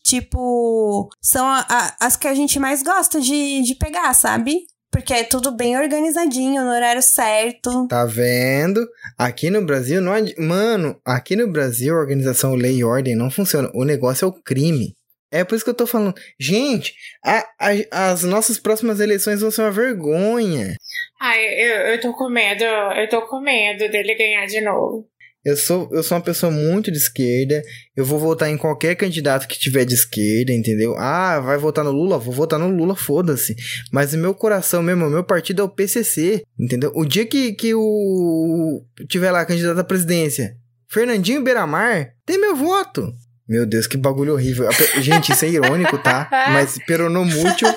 Tipo, são a- a- as que a gente mais gosta de, de pegar, sabe? Porque é tudo bem organizadinho, no horário certo. Tá vendo? Aqui no Brasil não Mano, aqui no Brasil organização lei e ordem não funciona. O negócio é o crime. É por isso que eu tô falando. Gente, a- a- as nossas próximas eleições vão ser uma vergonha. Ai, eu, eu tô com medo. Eu tô com medo dele ganhar de novo. Eu sou, eu sou uma pessoa muito de esquerda. Eu vou votar em qualquer candidato que tiver de esquerda, entendeu? Ah, vai votar no Lula? Vou votar no Lula, foda-se. Mas o meu coração mesmo, o meu partido é o PCC, entendeu? O dia que, que o tiver lá candidato à presidência, Fernandinho Beiramar, tem meu voto. Meu Deus, que bagulho horrível. Gente, isso é irônico, tá? Mas peronomútil.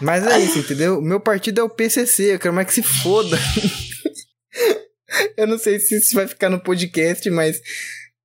Mas é isso, entendeu? O meu partido é o PCC. Eu quero mais que se foda. Eu não sei se isso vai ficar no podcast, mas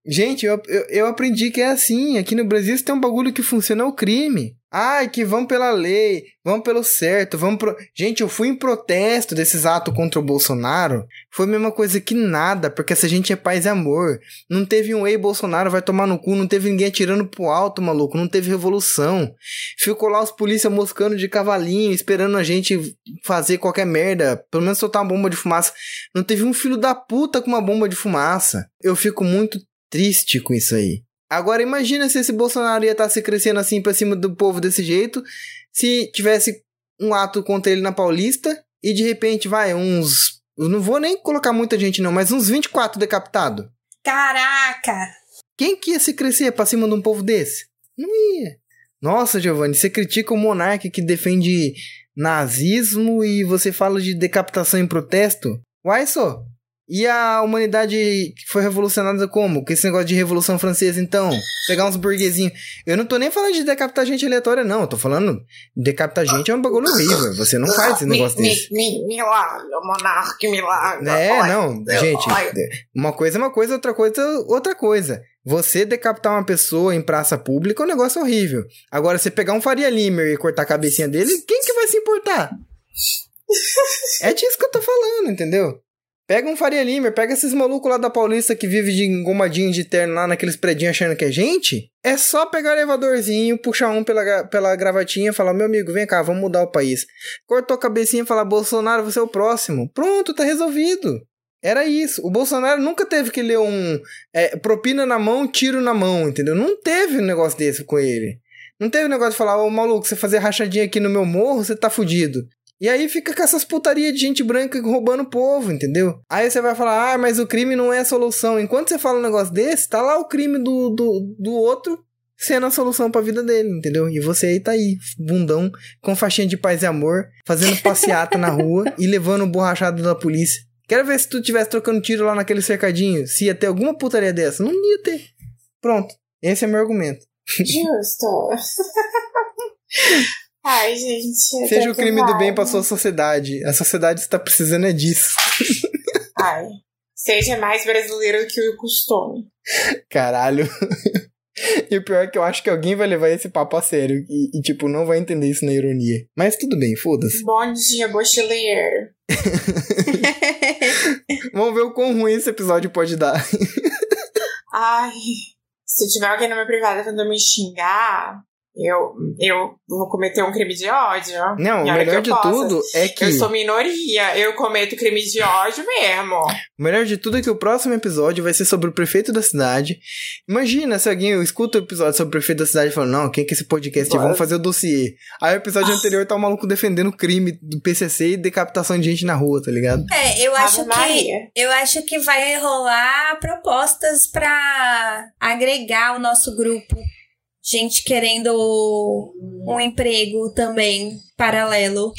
Gente, eu, eu, eu aprendi que é assim. Aqui no Brasil tem um bagulho que funciona é o crime. Ai, que vamos pela lei, vamos pelo certo, vamos pro... Gente, eu fui em protesto desses atos contra o Bolsonaro. Foi a mesma coisa que nada, porque essa gente é paz e amor. Não teve um ei Bolsonaro vai tomar no cu, não teve ninguém atirando pro alto, maluco, não teve revolução. Ficou lá os polícia moscando de cavalinho, esperando a gente fazer qualquer merda, pelo menos soltar uma bomba de fumaça. Não teve um filho da puta com uma bomba de fumaça. Eu fico muito triste com isso aí. Agora imagina se esse Bolsonaro ia estar tá se crescendo assim pra cima do povo desse jeito, se tivesse um ato contra ele na Paulista e de repente vai uns, eu não vou nem colocar muita gente não, mas uns 24 decapitados. Caraca! Quem que ia se crescer pra cima de um povo desse? Não ia. Nossa, Giovanni, você critica o monarca que defende nazismo e você fala de decapitação em protesto? Uai só, e a humanidade foi revolucionada como? Com esse negócio de Revolução Francesa, então? Pegar uns burguesinhos. Eu não tô nem falando de decapitar gente aleatória, não. Eu tô falando decapitar gente é um bagulho horrível. Você não faz esse negócio mi, desse. Mi, mi, milagre, monarca, milagre. É, não. Gente, uma coisa é uma coisa, outra coisa é outra coisa. Você decapitar uma pessoa em praça pública é um negócio horrível. Agora, você pegar um Faria Limer e cortar a cabecinha dele, quem que vai se importar? é disso que eu tô falando, entendeu? Pega um Faria Limer, pega esses malucos lá da Paulista que vive de engomadinho de terno lá naqueles predinhos achando que é gente. É só pegar o elevadorzinho, puxar um pela, pela gravatinha falar: Meu amigo, vem cá, vamos mudar o país. Cortou a cabecinha e falar: Bolsonaro, você é o próximo. Pronto, tá resolvido. Era isso. O Bolsonaro nunca teve que ler um é, propina na mão, tiro na mão, entendeu? Não teve um negócio desse com ele. Não teve negócio de falar, ô maluco, você fazer rachadinha aqui no meu morro, você tá fudido. E aí fica com essas putarias de gente branca roubando o povo, entendeu? Aí você vai falar, ah, mas o crime não é a solução. Enquanto você fala um negócio desse, tá lá o crime do, do, do outro sendo a solução pra vida dele, entendeu? E você aí tá aí, bundão, com faixinha de paz e amor, fazendo passeata na rua e levando borrachado da polícia. Quero ver se tu tivesse trocando tiro lá naquele cercadinho, se ia ter alguma putaria dessa. Não ia ter. Pronto. Esse é meu argumento. Justo. Ai, gente. Seja o crime do bem pra sua sociedade. A sociedade está precisando é disso. Ai. Seja mais brasileiro do que o costume. Caralho. E o pior é que eu acho que alguém vai levar esse papo a sério e, e tipo, não vai entender isso na ironia. Mas tudo bem, foda-se. Bom dia, Bochelier. Vamos ver o quão ruim esse episódio pode dar. Ai, se tiver alguém na minha privada tentando me xingar, eu, eu vou cometer um crime de ódio. Não, o melhor de possa. tudo é que. Eu sou minoria, eu cometo crime de ódio mesmo. O melhor de tudo é que o próximo episódio vai ser sobre o prefeito da cidade. Imagina se alguém escuta o episódio sobre o prefeito da cidade e fala: Não, quem que é esse podcast? Vamos fazer o dossiê. Aí o episódio anterior tá o maluco defendendo o crime do PCC e decapitação de gente na rua, tá ligado? É, eu acho que. Eu acho que vai rolar propostas para agregar o nosso grupo gente querendo um emprego também paralelo.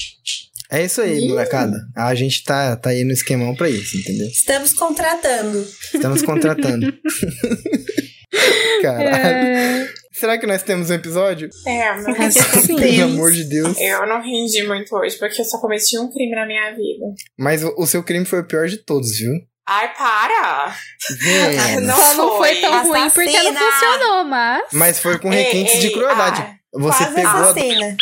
É isso aí, molecada. A gente tá, tá aí no esquemão pra isso, entendeu? Estamos contratando. Estamos contratando. Caralho. É... Será que nós temos um episódio? É, mas Pelo amor de Deus. Eu não rendi muito hoje, porque eu só cometi um crime na minha vida. Mas o, o seu crime foi o pior de todos, viu? Ai, para! Vênus. Não, Só não foi tão ruim Assassina. porque não funcionou, mas. Mas foi com requintes ei, ei, de crueldade. Ah, Você pegou assassina.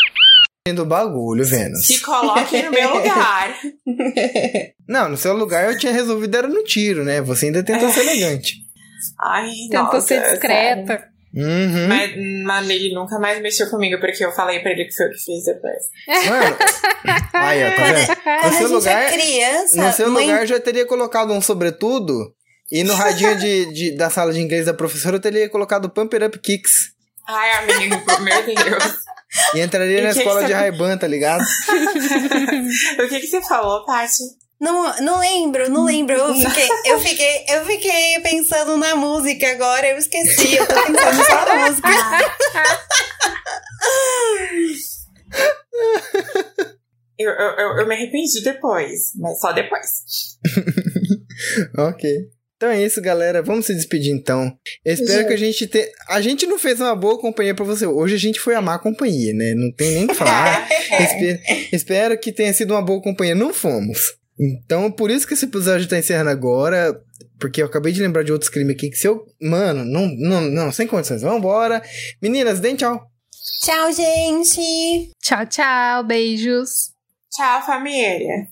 a do bagulho, Vênus. Se coloque no meu lugar. Não, no seu lugar eu tinha resolvido era no tiro, né? Você ainda tentou ser elegante. Ai, Tentou nossa, ser discreta. Uhum. Mas, mas ele nunca mais mexeu comigo, porque eu falei pra ele que foi o que fiz depois. Mano, aí, ó, tá vendo? No seu lugar, é criança, no seu mãe... lugar já teria colocado um sobretudo e no radinho de, de, da sala de inglês da professora eu teria colocado Pumper Up Kicks. Ai, amigo, meu Deus. E entraria e na escola de Ray-Ban, tá ligado? o que, que você falou, Paty? Não, não lembro, não lembro. Eu fiquei, eu, fiquei, eu fiquei pensando na música agora, eu esqueci. Eu tô pensando só na música. eu, eu, eu me arrependi depois, mas só depois. ok. Então é isso, galera. Vamos se despedir então. Eu espero que a gente tenha. A gente não fez uma boa companhia para você. Hoje a gente foi a má companhia, né? Não tem nem o que falar. espero, espero que tenha sido uma boa companhia. Não fomos. Então, por isso que esse episódio tá encerrando agora. Porque eu acabei de lembrar de outros crimes aqui que se eu. Mano, não, não, não, sem condições. Vambora. Meninas, deem tchau. Tchau, gente! Tchau, tchau. Beijos. Tchau, família.